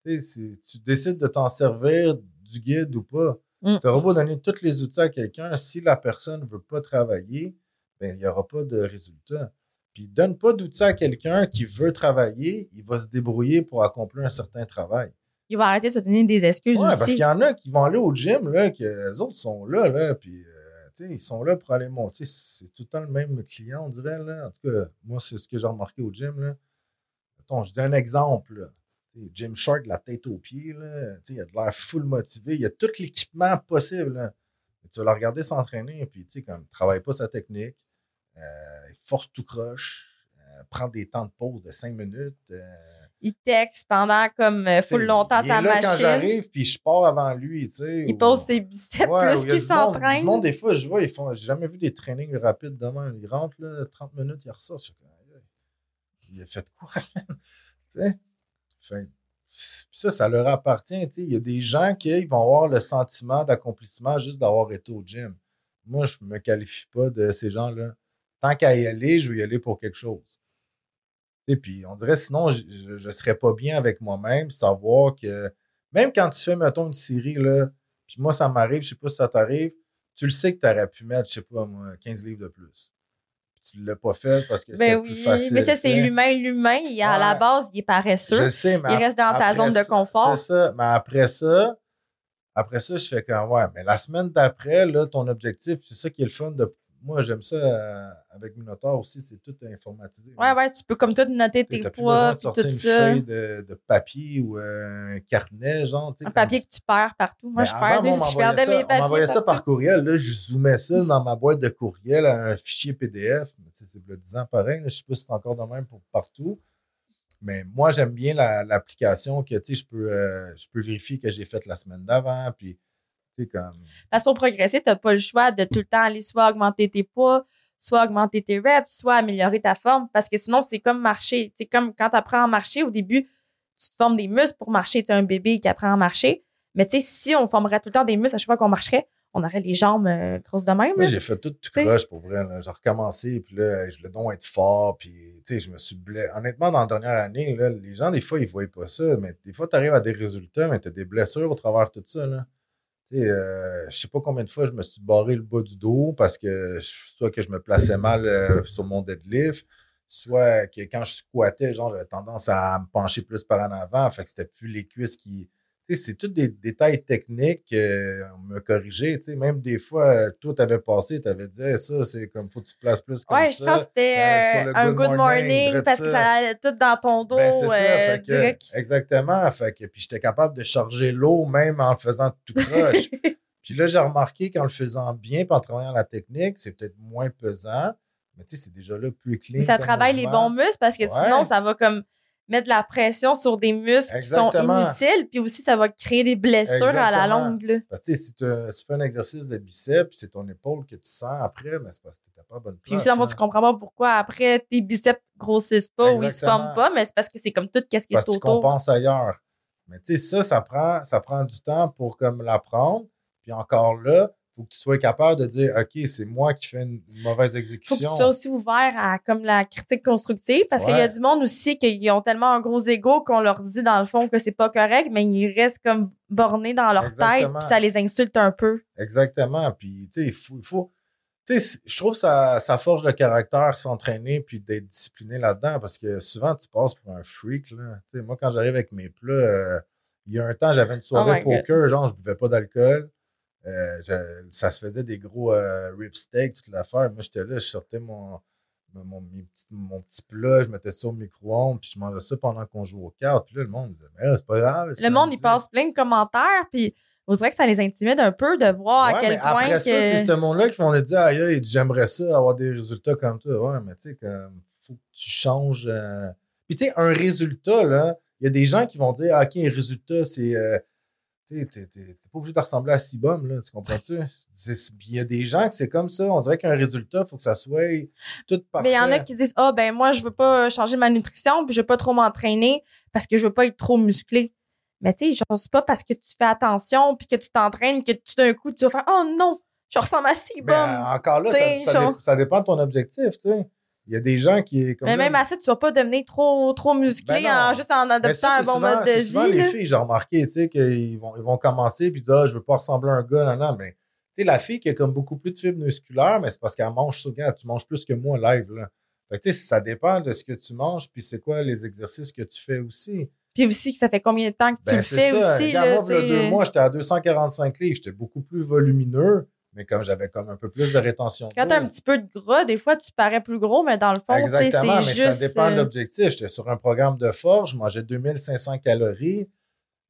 Tu décides de t'en servir du guide ou pas. Mm. Tu auras beau donner tous les outils à quelqu'un, si la personne ne veut pas travailler, ben, il n'y aura pas de résultat. Puis donne pas d'outils à quelqu'un qui veut travailler, il va se débrouiller pour accomplir un certain travail. Ils vont arrêter de se donner des excuses Ouais, parce qu'il aussi. y en a qui vont aller au gym, là, que les autres sont là, là, puis euh, ils sont là pour aller monter. C'est tout le temps le même client, on dirait. Là. En tout cas, moi, c'est ce que j'ai remarqué au gym. Là. Mettons, je donne un exemple. Là. Jim Shark, la tête aux pieds, là, il a de l'air full motivé. Il a tout l'équipement possible. Là. Tu vas le regarder s'entraîner, puis tu sais, comme, il travaille pas sa technique, euh, il force tout croche, euh, prend des temps de pause de cinq minutes. euh, Ils textent pendant comme euh, full longtemps il sa est là quand machine. j'arrive, puis je pars avant lui, tu sais. Ils ou- posent ses biceps Ouais, plus il du monde-. Du monde, des fois, je vois, ils font. J'ai jamais vu des trainings rapides demain. Ils rentrent, là, 30 minutes, ils ressortent. Il a fait quoi? Tu sais? Ça, ça leur appartient. Il y a des gens qui ils vont avoir le sentiment d'accomplissement juste d'avoir été au gym. Moi, je me qualifie pas de ces gens-là. Tant qu'à y aller, je vais y aller pour quelque chose. Sais, Puis on dirait sinon, je ne serais pas bien avec moi-même, savoir que même quand tu fais, mettons, une série, là, puis moi, ça m'arrive, je sais pas si ça t'arrive, tu le sais que tu aurais pu mettre, je sais pas, moi, 15 livres de plus. Tu l'as pas fait parce que c'était Ben plus oui, facile. mais ça, c'est l'humain. L'humain, il- à la base, il est Je paresseux. le sais, mais Il reste dans sa zone de confort. C'est ça. Mais après ça, Après ça, je fais comme, ouais, mais la semaine d'après, là, ton objectif, c'est ça qui est le fun de. Moi, j'aime ça euh, avec Minotaur aussi, c'est tout informatisé. Ouais, ouais, tu peux comme toi noter tes T'as plus besoin poids, sortir tout une ça. feuille de, de papier ou euh, un carnet, genre. Un papier que tu perds partout. Moi, Mais je perds on des, je perdais mes On papiers. m'envoyait ça par courriel. Là, je zoomais ça dans ma boîte de courriel à un fichier PDF. C'est le 10 ans pareil. là. Je ne sais pas si c'est encore de même pour partout. Mais moi, j'aime bien la- l'application que je peux, euh, je peux vérifier que j'ai fait la semaine d'avant. Puis, comme. Parce que pour progresser, tu n'as pas le choix de tout le temps aller soit augmenter tes poids, soit augmenter tes reps, soit améliorer ta forme. Parce que sinon, c'est comme marcher. C'est comme quand tu apprends à marcher, au début, tu te formes des muscles pour marcher. Tu es un bébé qui apprend à marcher. Mais tu sais, si on formerait tout le temps des muscles à chaque fois qu'on marcherait, on aurait les jambes euh, grosses de même. Moi, j'ai fait tout tout croche pour vrai. J'ai recommencé, puis là, je voulais donc être fort, puis tu sais, je me suis blessé. Honnêtement, dans la dernière année, là, les gens, des fois, ils ne voient pas ça, mais des fois, tu arrives à des résultats, mais tu as des blessures au travers de tout ça. Là. Tu sais, euh, je sais pas combien de fois je me suis barré le bas du dos parce que soit que je me plaçais mal euh, sur mon deadlift, soit que quand je squattais, genre, j'avais tendance à me pencher plus par en avant, fait que c'était plus les cuisses qui. C'est tous des détails techniques euh, on. Tu sais, même des fois, euh, toi, t'avais passé, t'avais dit Hey, ça, c'est comme faut que tu te places plus comme Ouais, ça. je pense que c'était euh, euh, un good good morning, parce que ça. allait tout dans ton dos Ben, c'est ça. Fait que, direct. exactement. Fait que, puis j'étais capable de charger l'eau même en le faisant tout croche. puis là, j'ai remarqué qu'en le faisant bien, puis en travaillant la technique, c'est peut-être moins pesant. Mais tu sais, c'est déjà là plus clean. Mais ça travaille les bons muscles parce que Ouais. sinon, ça va comme mettre de la pression sur des muscles qui sont inutiles, puis aussi ça va créer des blessures à la longue. là. Parce que si tu fais un exercice de biceps, c'est ton épaule que tu sens après, mais c'est parce que tu pas à bonne place. Puis aussi, tu comprends pas pourquoi après tes biceps grossissent pas ou ils se forment pas, mais c'est parce que c'est comme tout qu'est-ce qui est parce que tu autour. compenses ailleurs. Mais tu sais, ça, ça prend, ça prend du temps pour comme l'apprendre. Puis encore là, faut que tu sois capable de dire OK, c'est moi qui fais une mauvaise faut que exécution. tu sois aussi ouvert à comme la critique constructive parce qu'il y a Ouais. du monde aussi qui ont tellement un gros ego qu'on leur dit dans le fond que c'est pas correct, mais ils restent comme bornés dans leur tête puis ça les insulte un peu. Exactement. Puis, tu sais, il faut. faut tu sais, je trouve que ça, ça forge le caractère, s'entraîner, puis d'être discipliné là-dedans, parce que souvent, tu passes pour un freak. Là. Tu sais, moi, quand j'arrive avec mes plats, euh, il y a un temps, j'avais une soirée Oh poker, genre, je buvais pas d'alcool. Euh, je- ça se faisait des gros euh, rib toute l'affaire. Moi, j'étais là, je sortais mon, mon, mes petits- mon petit plat, je mettais ça au micro-ondes, puis je mangeais ça pendant qu'on jouait aux cartes. Puis là, le monde disait, mais là, c'est pas grave. Le monde, il passe plein de commentaires, puis on dirait que ça les intimide un peu de voir à quel mais point après que... ça, c'est ce monde-là qui vont te dire aïe, j'aimerais ça, avoir des résultats comme toi. Ouais, mais tu sais, comme faut que tu changes. euh. Puis tu sais, un résultat, là, il y a des gens qui vont dire ah, OK, un résultat, c'est. T'es- t'es t'es pas obligé de ressembler à Sibum, là, tu comprends-tu? Il y a des gens que c'est comme ça. On dirait qu'un résultat, il faut que ça soit tout parfait. Mais il y en a qui disent Ah, ben moi, je veux pas changer ma nutrition, puis je veux pas trop m'entraîner parce que je veux pas être trop musclé. Mais tu sais, c'est pas parce que tu fais attention puis que tu t'entraînes que tout d'un coup, tu vas faire Oh non, je ressemble à si Mais bon. euh, encore là, ça, ça, dé- ça dépend de ton objectif, tu sais. Il y a des gens qui. Comme Mais là, même à ça, tu vas pas devenir trop, trop musclé Ben en, juste en adoptant ça, un bon souvent- mode de vie. souvent les là. filles, j'ai remarqué, tu sais, qu'ils vont, ils vont commencer puis dire, ah, je veux pas ressembler à un gars, non, non, mais, tu sais, la fille qui a comme beaucoup plus de fibres musculaires, mais c'est parce qu'elle mange souvent, tu manges plus que moi live, là. Fait que, tu sais, ça dépend de ce que tu manges puis c'est quoi les exercices que tu fais aussi. Puis aussi, que ça fait combien de temps que tu Ben, le fais ça. aussi. Regarde, là, moi, sais. deux mois, j'étais à 245 livres, j'étais beaucoup plus volumineux, mais comme j'avais comme un peu plus de rétention Quand d'eau. t'as un petit peu de gras, des fois, tu parais plus gros, mais dans le fond, tu c'est mais juste. ça dépend de euh, l'objectif. J'étais sur un programme de force, je mangeais 2500 calories.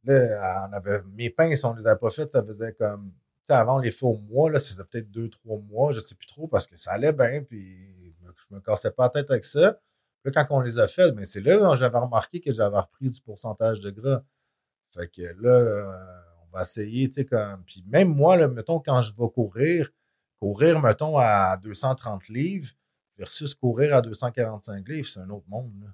Là, on avait, mes pains, si on les avait pas faites, ça faisait comme. Tu sais, avant, on les fait au mois, là, faisait peut-être deux, trois mois, je sais plus trop, parce que ça allait bien, puis je me, je me cassais pas la tête avec ça. Là, quand on les a fait, mais c'est là que j'avais remarqué que j'avais repris du pourcentage de gras. Fait que là, euh, va essayer, tu sais, comme. Puis même moi, là, mettons, quand je vais courir, courir, mettons, à 230 livres versus courir à 245 livres, c'est un autre monde. Là.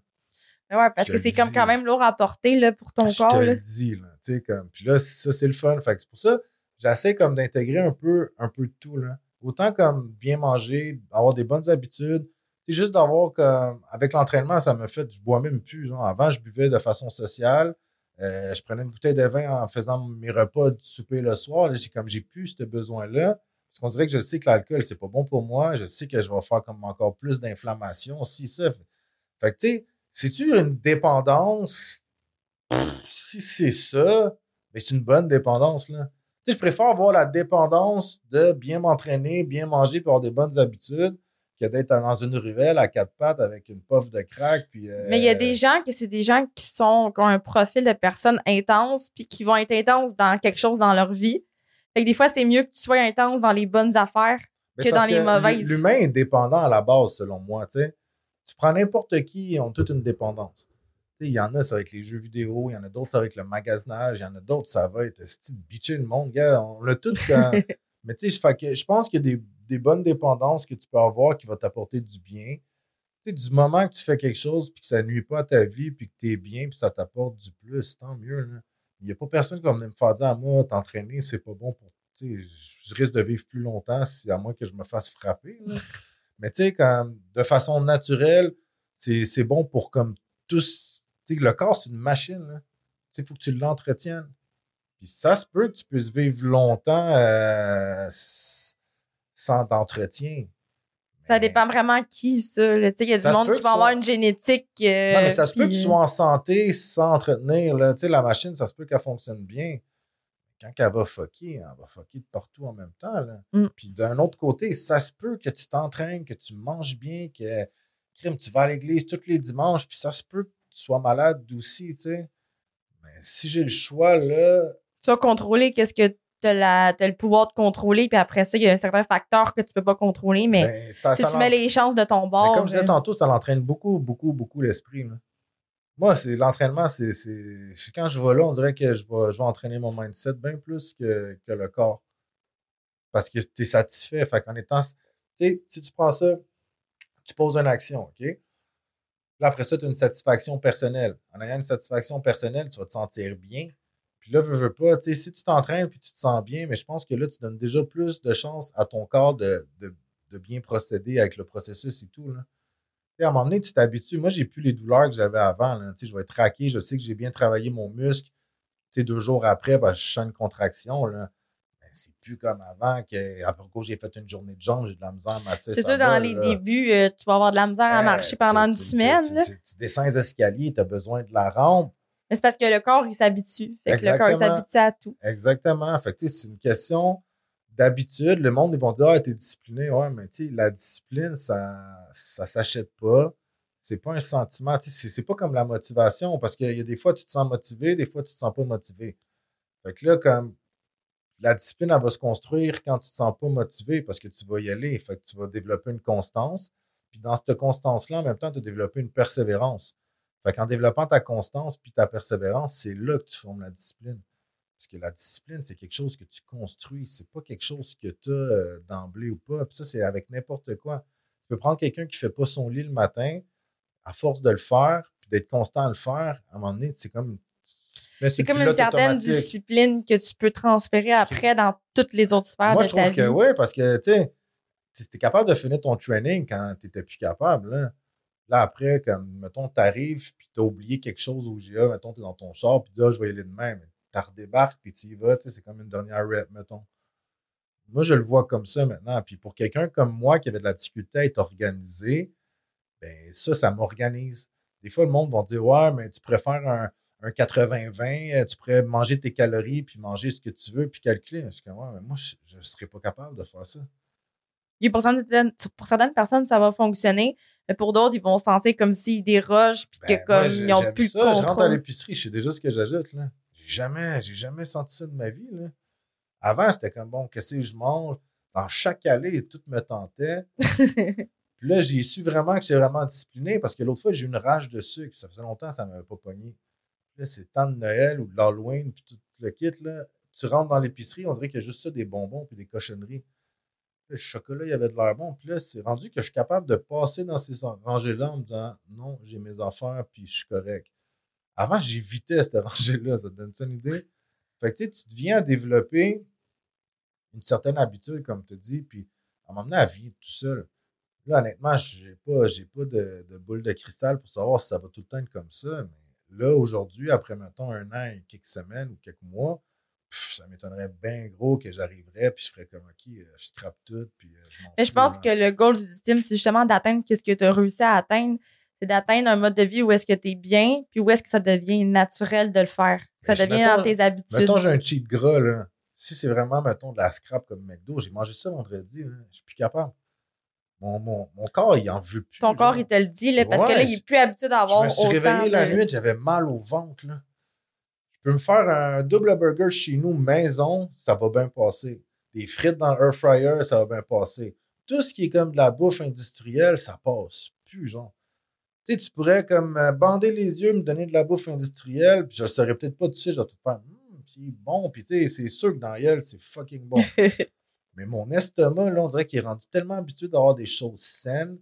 Parce Je que c'est comme quand même lourd à porter là, pour ton je corps. te là. le dis, là. Tu sais, comme. Puis là, ça, c'est le fun. Fait que c'est pour ça, j'essaie comme d'intégrer un peu, un peu de tout, là. Autant comme bien manger, avoir des bonnes habitudes. C'est juste d'avoir comme. Avec l'entraînement, ça me fait. Je bois même plus. Genre. Avant, je buvais de façon sociale. Euh, je prenais une bouteille de vin en faisant mes repas du souper le soir. J'ai comme j'ai plus ce besoin-là. Parce qu'on dirait que je sais que l'alcool, c'est pas bon pour moi. Je sais que je vais faire comme encore plus d'inflammation. Si ça. Fait que tu sais, c'est-tu une dépendance? Si c'est ça, mais c'est une bonne dépendance, je préfère avoir la dépendance de bien m'entraîner, bien manger, puis avoir des bonnes habitudes que d'être dans une ruelle à quatre pattes avec une puff de crack. Puis, euh, Mais il y a des gens que c'est des gens qui sont qui ont un profil de personnes intenses puis qui vont être intenses dans quelque chose dans leur vie. Fait que des fois, c'est mieux que tu sois intense dans les bonnes affaires que dans les mauvaises. L'humain est dépendant à la base, selon moi. Tu prends n'importe qui, ils ont toute une dépendance. Il y en a, c'est avec les jeux vidéo, il y en a d'autres, c'est avec le magasinage, il y en a d'autres, ça va être bitcher le monde. Gars, on l'a tout. quand- Mais tu sais, je fait que je pense qu'il y a des, des bonnes dépendances que tu peux avoir qui vont t'apporter du bien. Tu sais, du moment que tu fais quelque chose puis que ça nuit pas à ta vie puis que tu es bien puis ça t'apporte du plus, tant mieux. là. Il n'y a pas personne qui va venir me faire dire à moi, t'entraîner, c'est pas bon pour. Tu sais, je- risque de vivre plus longtemps si à moins que je me fasse frapper. là. Mais tu sais, quand de façon naturelle, c'est bon pour comme tous. Tu sais, le corps, c'est une machine. là. Tu sais, il faut que tu l'entretiennes. Puis ça se peut que tu puisses vivre longtemps euh, sans entretien. Ça dépend vraiment qui, ça. là. Tu sais, Il y a du monde qui va avoir une génétique. euh, Non, mais ça se peut que tu sois en santé sans entretenir. Là. Tu sais, la machine, ça se peut qu'elle fonctionne bien. Quand elle va fucker, elle va fucker de partout en même temps. Là. Mm. Puis d'un autre côté, ça se peut que tu t'entraînes, que tu manges bien, que crime, tu vas à l'église tous les dimanches, puis ça se peut que tu sois malade aussi, tu sais. Mais si j'ai le choix, là, tu vas contrôler qu'est-ce que tu as, le pouvoir de contrôler, puis après ça, il y a un certain facteur que tu peux pas contrôler, mais ben, ça, si ça tu mets les chances de ton Mais bord. comme je disais euh, tantôt, ça l'entraîne beaucoup, beaucoup, beaucoup l'esprit. Moi, c'est l'entraînement, c'est, quand je vais là, on dirait que je vais, je vais entraîner mon mindset bien plus que, que le corps. Parce que tu es satisfait. Fait qu'en étant. Tu sais, si tu prends ça, tu poses une action, OK? Là, après ça, tu as une satisfaction personnelle. En ayant une satisfaction personnelle, tu vas te sentir bien. Puis là, veux, veux pas, tu sais, si tu t'entraînes puis tu te sens bien, mais je pense que là, tu donnes déjà plus de chance à ton corps de, de, de bien procéder avec le processus et tout. Là. À un moment donné, tu t'habitues. Moi, j'ai plus les douleurs que j'avais avant. Là. Je vais être raqué, je sais que j'ai bien travaillé mon muscle. Tu sais, deux jours après, ben, je sens une contraction. Là. Ben, c'est plus comme avant que après coup, j'ai fait une journée de jambes, j'ai de la misère à masser. C'est sûr, dans les débuts, euh, tu vas avoir de la misère à Euh, marcher pendant une tu- semaine. Tu- tu descends les escaliers, tu as besoin de la rampe. Mais c'est parce que le corps, il s'habitue. Fait que le corps, il s'habitue à tout. Exactement. Fait que, c'est une question d'habitude. Le monde, ils vont dire, ah, t'es discipliné. Ouais, mais tu sais, la discipline, ça, ça s'achète pas. C'est pas un sentiment. Tu sais, c'est- c'est pas comme la motivation parce qu'il y a des fois, tu te sens motivé, des fois, tu te sens pas motivé. Fait que là, comme la discipline, elle va se construire quand tu te sens pas motivé parce que tu vas y aller. Fait que tu vas développer une constance. Puis dans cette constance-là, en même temps, tu as développé une persévérance. Fait qu'en développant ta constance puis ta persévérance, c'est là que tu formes la discipline. Parce que la discipline, c'est quelque chose que tu construis. C'est pas quelque chose que tu as d'emblée ou pas. Puis ça, c'est avec n'importe quoi. Tu peux prendre quelqu'un qui fait pas son lit le matin, à force de le faire, puis d'être constant à le faire, à un moment donné, c'est comme. C'est comme une certaine discipline que tu peux transférer après dans toutes les autres sphères Moi, de je ta trouve que oui, parce que, tu sais, si tu es capable de finir ton training quand tu n'étais plus capable, là, là, après, comme, mettons, tu arrives, puis tu as oublié quelque chose au GA, mettons, tu es dans ton char, puis tu dis, ah, je vais y aller demain, mais tu redébarques, puis tu y vas, tu sais, c'est comme une dernière rep, mettons. Moi, je le vois comme ça maintenant. Puis pour quelqu'un comme moi qui avait de la difficulté à être organisé, ben ça, ça m'organise. Des fois, le monde va dire Ouais, mais tu préfères un, un 80-20, euh, tu pourrais manger tes calories, puis manger ce que tu veux, puis calculer. Je suis Ouais, mais moi, je ne serais pas capable de faire ça. Pour certaines personnes, ça va fonctionner. Mais pour d'autres, ils vont se sentir comme s'ils dérogent puis Ben, que comme moi, j'ai- ils n'ont plus ça. de Je rentre à l'épicerie, je sais déjà ce que j'ajoute. là. J'ai jamais, j'ai jamais senti ça de ma vie. Là. Avant, c'était comme bon, qu'est-ce que je mange? Dans chaque allée, tout me tentait. Puis là, j'ai su vraiment que j'étais vraiment discipliné parce que l'autre fois, j'ai eu une rage de sucre. Ça faisait longtemps que ça ne m'avait pas pogné. Là, c'est temps de Noël ou de l'Halloween, puis tout le kit. Là. Tu rentres dans l'épicerie, on dirait qu'il y a juste ça, des bonbons puis des cochonneries. Le chocolat, il y avait de l'air bon. Puis là, c'est rendu que je suis capable de passer dans ces rangées-là en me disant non, j'ai mes affaires, puis je suis correct. Avant, j'évitais cette rangée-là. Ça te donne une idée? Fait que tu sais, tu deviens développer une certaine habitude, comme tu dis, puis à m'emmener à vivre tout seul. Là, honnêtement, pas, j'ai pas de, de boule de cristal pour savoir si ça va tout le temps être comme ça. Mais là, aujourd'hui, après, mettons, un an et quelques semaines ou quelques mois, pff, ça m'étonnerait bien gros que j'arriverais, puis je ferais comme, OK, euh, je scrape tout, puis euh, je Mais je pense que le goal du système, c'est justement d'atteindre ce que tu as réussi à atteindre. C'est d'atteindre un mode de vie où est-ce que tu es bien, puis où est-ce que ça devient naturel de le faire. Que Ça Mais je- devient mettons- dans tes habitudes. Mettons, j'ai un cheat gras, là. si c'est vraiment, mettons, de la scrap comme McDo, j'ai mangé ça vendredi, là, je suis plus capable. Mon, mon, mon corps, il en veut plus. Ton là. corps, il te le dit, là, parce que là, il est plus habitué Je d'avoir me suis réveillé la nuit, j'avais mal au ventre. Là. Peux me faire un double burger chez nous, maison, ça va bien passer. Des frites dans l'air fryer, ça va bien passer. Tout ce qui est comme de la bouffe industrielle, ça passe plus, genre. Tu sais, tu pourrais comme euh, bander les yeux, me donner de la bouffe industrielle, puis je le saurais peut-être pas tout de suite, je vais te faire, Hum, c'est bon, puis tu sais, c'est sûr que dans gueule, c'est fucking bon. Mais mon estomac, là, on dirait qu'il est rendu tellement habitué d'avoir des choses saines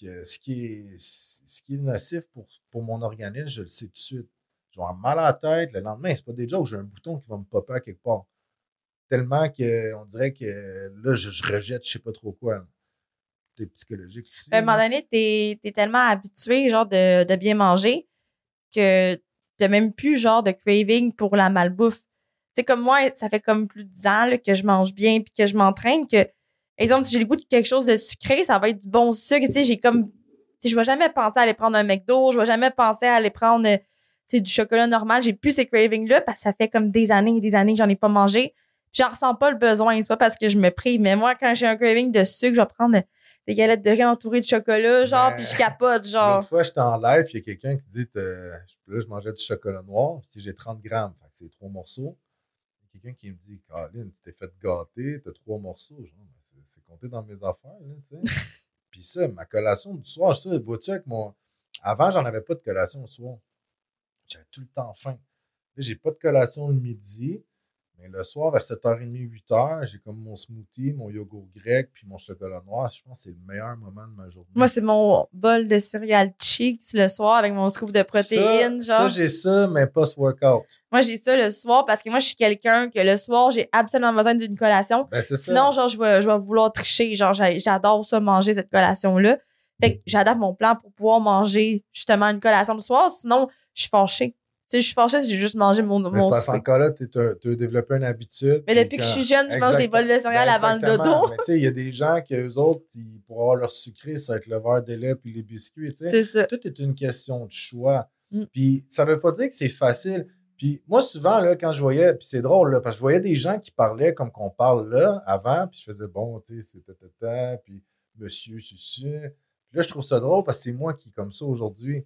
que ce qui est, ce qui est nocif pour, pour mon organisme, je le sais tout de suite. Je vais avoir mal à la tête. Le lendemain, c'est pas déjà où j'ai un bouton qui va me popper à quelque part. Tellement qu'on dirait que là, je, je rejette je sais pas trop quoi. C'est psychologique aussi. À un moment donné, t'es es tellement habitué, genre, de, de bien manger que t'as même plus, genre, de craving pour la malbouffe. Tu sais, comme moi, ça fait comme plus de 10 ans là, que je mange bien puis que je m'entraîne que, exemple, si j'ai le goût de quelque chose de sucré, ça va être du bon sucre. Tu sais, j'ai comme, tu sais, je vais jamais penser à aller prendre un McDo, je vais jamais penser à aller prendre, sais, du chocolat normal. J'ai plus ces cravings-là parce que ça fait comme des années et des années que j'en ai pas mangé. J'en ressens pas le besoin. C'est pas parce que je me prive. Mais moi, quand j'ai un craving de sucre, je vais prendre des galettes de riz entourées de chocolat, genre, puis je capote, genre. L'autre fois, j'étais en live, puis il y a quelqu'un qui dit Là, je mangeais du chocolat noir, puis j'ai 30 grammes, fait que c'est trois morceaux. Quelqu'un qui me dit Caroline, tu t'es fait gâter, t'as trois morceaux. Genre, c'est- c'est compté dans mes affaires, là, tu sais. puis ça, ma collation du soir, ça, vois-tu avec mon. Avant, j'en avais pas de collation le soir. J'avais tout le temps faim. Là, j'ai pas de collation le midi. Mais le soir, vers 7h30, 8h, j'ai comme mon smoothie, mon yogourt grec, puis mon chocolat noir. Je pense que c'est le meilleur moment de ma journée. Moi, c'est mon bol de céréales cheeks le soir avec mon scoop de protéines, ça, genre. Ça, j'ai ça, mais pas ce workout. moi, j'ai ça le soir parce que moi, je suis quelqu'un que le soir, j'ai absolument besoin d'une collation. Ben, c'est ça. Sinon, genre, je vais, je vais vouloir tricher. Genre, j'a- j'adore ça, manger cette collation-là. Fait que j'adapte mon plan pour pouvoir manger justement une collation le soir. Sinon, je suis fâchée. Tu sais, je suis fâchée si j'ai juste mangé mon, mais mon parce qu'en souper. cas là, tu as développé une habitude. Mais puis depuis que je suis jeune, je mange des bols de céréales ben, avant le dodo. Mais tu sais, il y a des gens qui, eux autres, ils, pour avoir leur sucré, ça va être le verre de lait puis les biscuits. tu sais. C'est ça. Tout est une question de choix. Mm. Puis ça veut pas dire que c'est facile. Puis moi, souvent, là, quand je voyais, puis c'est drôle, là, parce que je voyais des gens qui parlaient comme qu'on parle là, avant, puis je faisais, bon, tu sais, c'est puis monsieur, susu. Puis là, je trouve ça drôle parce que c'est moi qui comme ça aujourd'hui.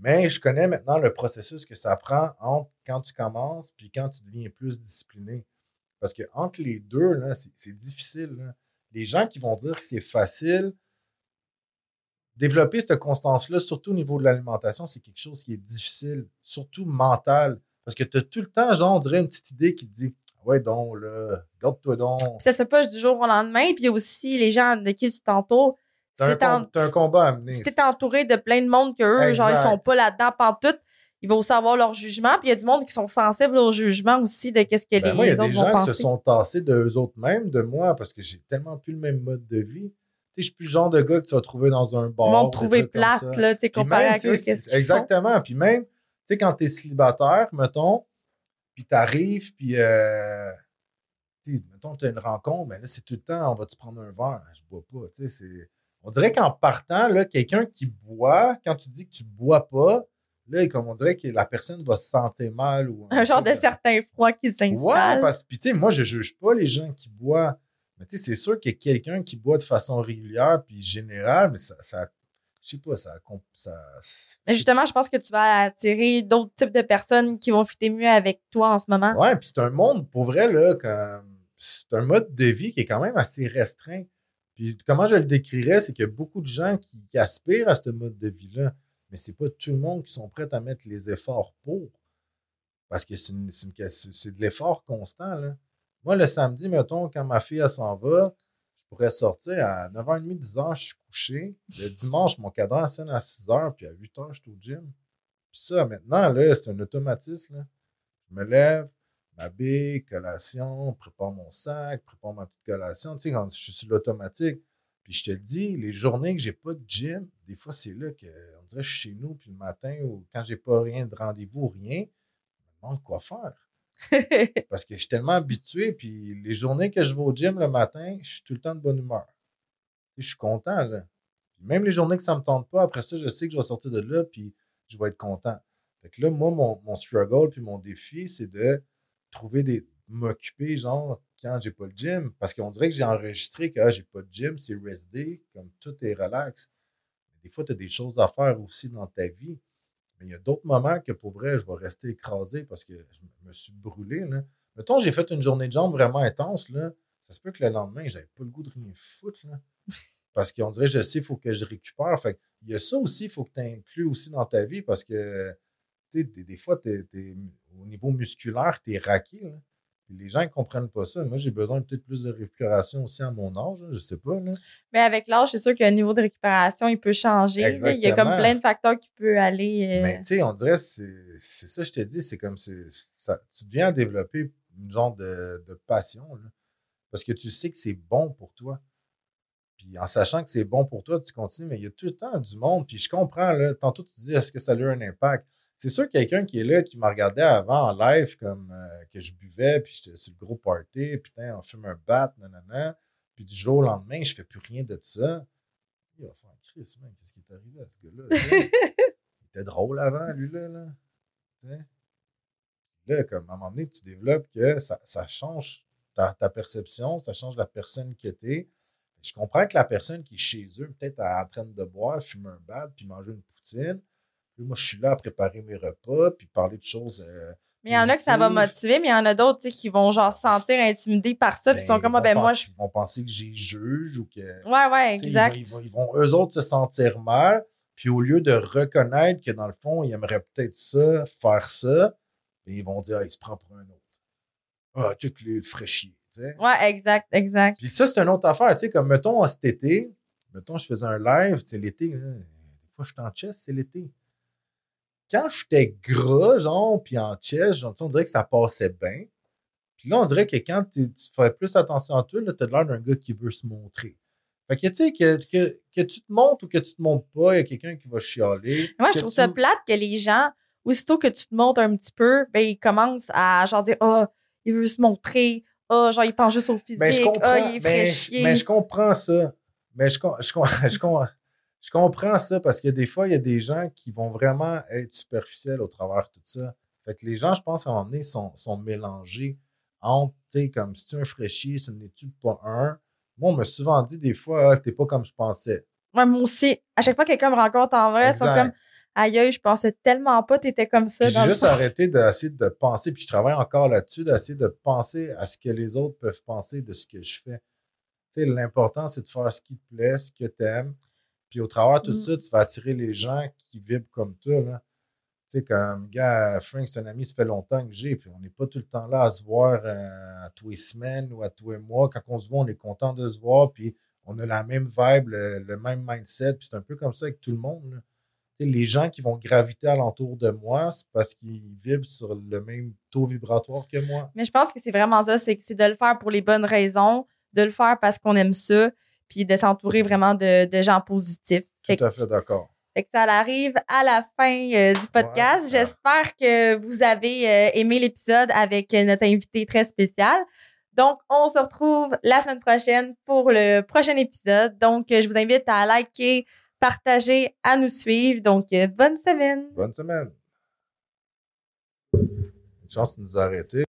Mais je connais maintenant le processus que ça prend entre quand tu commences puis quand tu deviens plus discipliné. Parce que entre les deux, c'est, difficile. Les gens qui vont dire que c'est facile, développer cette constance-là, surtout au niveau de l'alimentation, c'est quelque chose qui est difficile, surtout mental. Parce que tu as tout le temps, genre, on dirait une petite idée qui te dit Ouais, donc, là, garde-toi donc. Ça se fait pas du jour au lendemain. Puis aussi les gens de qui tu t'entoures. T'as un, com- combat à mener. Si t'es entouré de plein de monde que eux, genre, ils Exact. sont pas là-dedans pantoute, ils vont aussi avoir leur jugement. Puis il y a du monde qui sont sensibles au jugement aussi de qu'est-ce que Ben, les moi, il y a autres des vont gens qui penser. se sont tassés d'eux autres mêmes, de moi, parce que j'ai tellement plus le même mode de vie. Tu sais, je suis plus le genre de gars que tu vas trouver dans un bar. Ils vont trouver plate, là, tu sais, comparé même, à qu'est-ce qu'ils. Exactement. Puis même, tu sais, quand t'es célibataire, mettons, puis t'arrives, puis, euh, tu sais, mettons, t'as une rencontre, ben là, c'est tout le temps, on va-tu prendre un verre? Je bois pas, tu sais, c'est... On dirait qu'en partant, là, quelqu'un qui boit, quand tu dis que tu bois pas, là, comme on dirait que la personne va se sentir mal ou... Un genre de certain froid qui Ouais, s'installe. parce que, tu sais, moi, je juge pas les gens qui boivent. Mais, tu sais, c'est sûr a quelqu'un qui boit de façon régulière puis générale, mais ça, ça je sais pas, ça, ça Mais justement, je pense que tu vas attirer d'autres types de personnes qui vont fitter mieux avec toi en ce moment. Ouais, puis c'est un monde, pour vrai, là, comme, c'est un mode de vie qui est quand même assez restreint. Comment je le décrirais, c'est qu'il y a beaucoup de gens qui, aspirent à ce mode de vie-là, mais c'est pas tout le monde qui sont prêts à mettre les efforts pour. Parce que c'est, de l'effort constant, là. Moi, le samedi, mettons, quand ma fille, s'en va, je pourrais sortir à 9h30, 10h, je suis couché. Le dimanche, mon cadran sonne à 6h, puis à 8h, je suis au gym. Puis ça, maintenant, là, c'est un automatisme, là. Je me lève, m'habille, collation, prépare mon sac, prépare ma petite collation. Tu sais, quand je suis sur l'automatique, puis je te dis, les journées que j'ai pas de gym, des fois, c'est là que, on dirait, je suis chez nous, puis le matin, ou quand j'ai pas rien de rendez-vous, rien, je me demande quoi faire. Parce que je suis tellement habitué, puis les journées que je vais au gym le matin, je suis tout le temps de bonne humeur. Tu sais, je suis content, là. Puis même les journées que ça me tente pas, après ça, je sais que je vais sortir de là, puis je vais être content. Fait que là, moi, mon, mon struggle puis mon défi, c'est de trouver des, m'occuper, genre, quand j'ai pas le gym. Parce qu'on dirait que j'ai enregistré que ah, j'ai pas de gym, c'est rest day, comme tout est relax. Des fois, tu as des choses à faire aussi dans ta vie. Mais il y a d'autres moments que pour vrai, je vais rester écrasé parce que je me suis brûlé. Là. Mettons, j'ai fait une journée de jambes vraiment intense. Là. Ça se peut que le lendemain, j'avais pas le goût de rien foutre. Là. Parce qu'on dirait, je sais, il faut que je récupère. Fait il y a ça aussi, il faut que tu inclues aussi dans ta vie parce que des, des fois, au niveau musculaire, tu es raqué. Là les gens ne comprennent pas ça. Moi, j'ai besoin peut-être plus de récupération aussi à mon âge, je sais pas. Mais avec l'âge, c'est sûr que le niveau de récupération, il peut changer. Il y a comme plein de facteurs qui peuvent aller. Euh, Mais tu sais, on dirait, c'est ça, je te dis, c'est comme ça, tu deviens développer une genre de, passion. parce que tu sais que c'est bon pour toi. Puis en sachant que c'est bon pour toi, tu continues, mais il y a tout le temps du monde. Puis je comprends, là, tantôt tu dis, est-ce que ça a eu un impact? C'est sûr quelqu'un qui est là, qui m'a regardé avant en live, comme euh, que je buvais, puis j'étais sur le gros party, putain, on fume un bat, nanana. Puis du jour au lendemain, je fais plus rien de ça. Il va faire Chris, man, qu'est-ce qui est arrivé à ce gars-là? il était drôle avant, lui, là. là. Là, comme à un moment donné, tu développes que ça, change ta, perception, ça change la personne que tu es. Je comprends que la personne qui est chez eux, peut-être en train de boire, fumer un bat, puis manger une poutine, moi, je suis là à préparer mes repas, puis parler de choses. Euh, mais il y en a que ça va motiver, mais il y en a d'autres qui vont genre se sentir intimidés par ça, puis ils sont ben, comme, ah, ben moi, je. Ils vont penser que j'ai juge ou que. Ouais, ouais, exact. Ils vont, ils, vont, eux autres se sentir mal, puis au lieu de reconnaître que dans le fond, ils aimeraient peut-être ça, faire ça, ben, ils vont dire, ah, il se prend pour un autre. Ah, tu le ferait chier. Ouais, exact, exact. Puis ça, c'est une autre affaire. Tu sais, comme mettons cet été, mettons, je faisais un live, c'est l'été, des fois, je suis en chess, c'est l'été quand j'étais gras, genre, puis en chest, genre, on dirait que ça passait bien. Puis là, on dirait que quand tu fais plus attention à toi, tu as l'air d'un gars qui veut se montrer. Fait que, tu sais, que, que, tu te montres ou que tu te montres pas, il y a quelqu'un qui va chialer. Moi, je trouve ça plate que les gens, aussitôt que tu te montres un petit peu, ben, ils commencent à, genre, dire, ah, oh, il veut se montrer, ah, oh, genre, il pense juste au physique, ah, oh, il est ben, chier. Mais je comprends ça. Mais je, je, je, je, je comprends ça parce que des fois, il y a des gens qui vont vraiment être superficiels au travers de tout ça. Fait que les gens, je pense, à un moment donné, sont, sont mélangés entre, tu sais, comme si tu es un fraîchier, ce n'est-tu pas un? Moi, on m'a souvent dit des fois, ah, t'es pas comme je pensais. moi aussi. À chaque fois que quelqu'un me rencontre en vrai, ils sont comme aïe, je pensais tellement pas, t'étais comme ça. J'ai juste arrêté d'essayer de penser, puis je travaille encore là-dessus, d'essayer de penser à ce que les autres peuvent penser de ce que je fais. Tu sais, l'important, c'est de faire ce qui te plaît, ce que tu aimes. Puis au travers de tout mm. ça, tu vas attirer les gens qui vibrent comme toi. Là. Tu sais, comme gars, Frank, c'est un ami, ça fait longtemps que j'ai, puis on n'est pas tout le temps là à se voir euh, à tous les semaines ou à tous les mois. Quand on se voit, on est content de se voir, puis on a la même vibe, le, même mindset, puis c'est un peu comme ça avec tout le monde. les gens qui vont graviter alentour de moi, c'est parce qu'ils vibrent sur le même taux vibratoire que moi. Mais je pense que c'est vraiment ça, c'est de le faire pour les bonnes raisons, de le faire parce qu'on aime ça, puis de s'entourer vraiment de, gens positifs. Tout à fait d'accord. Fait que ça arrive à la fin euh, du podcast. J'espère que vous avez euh, aimé l'épisode avec notre invité très spécial. Donc, on se retrouve la semaine prochaine pour le prochain épisode. Donc, je vous invite à liker, partager, à nous suivre. Donc, bonne semaine. Bonne semaine. Une chance de nous arrêter.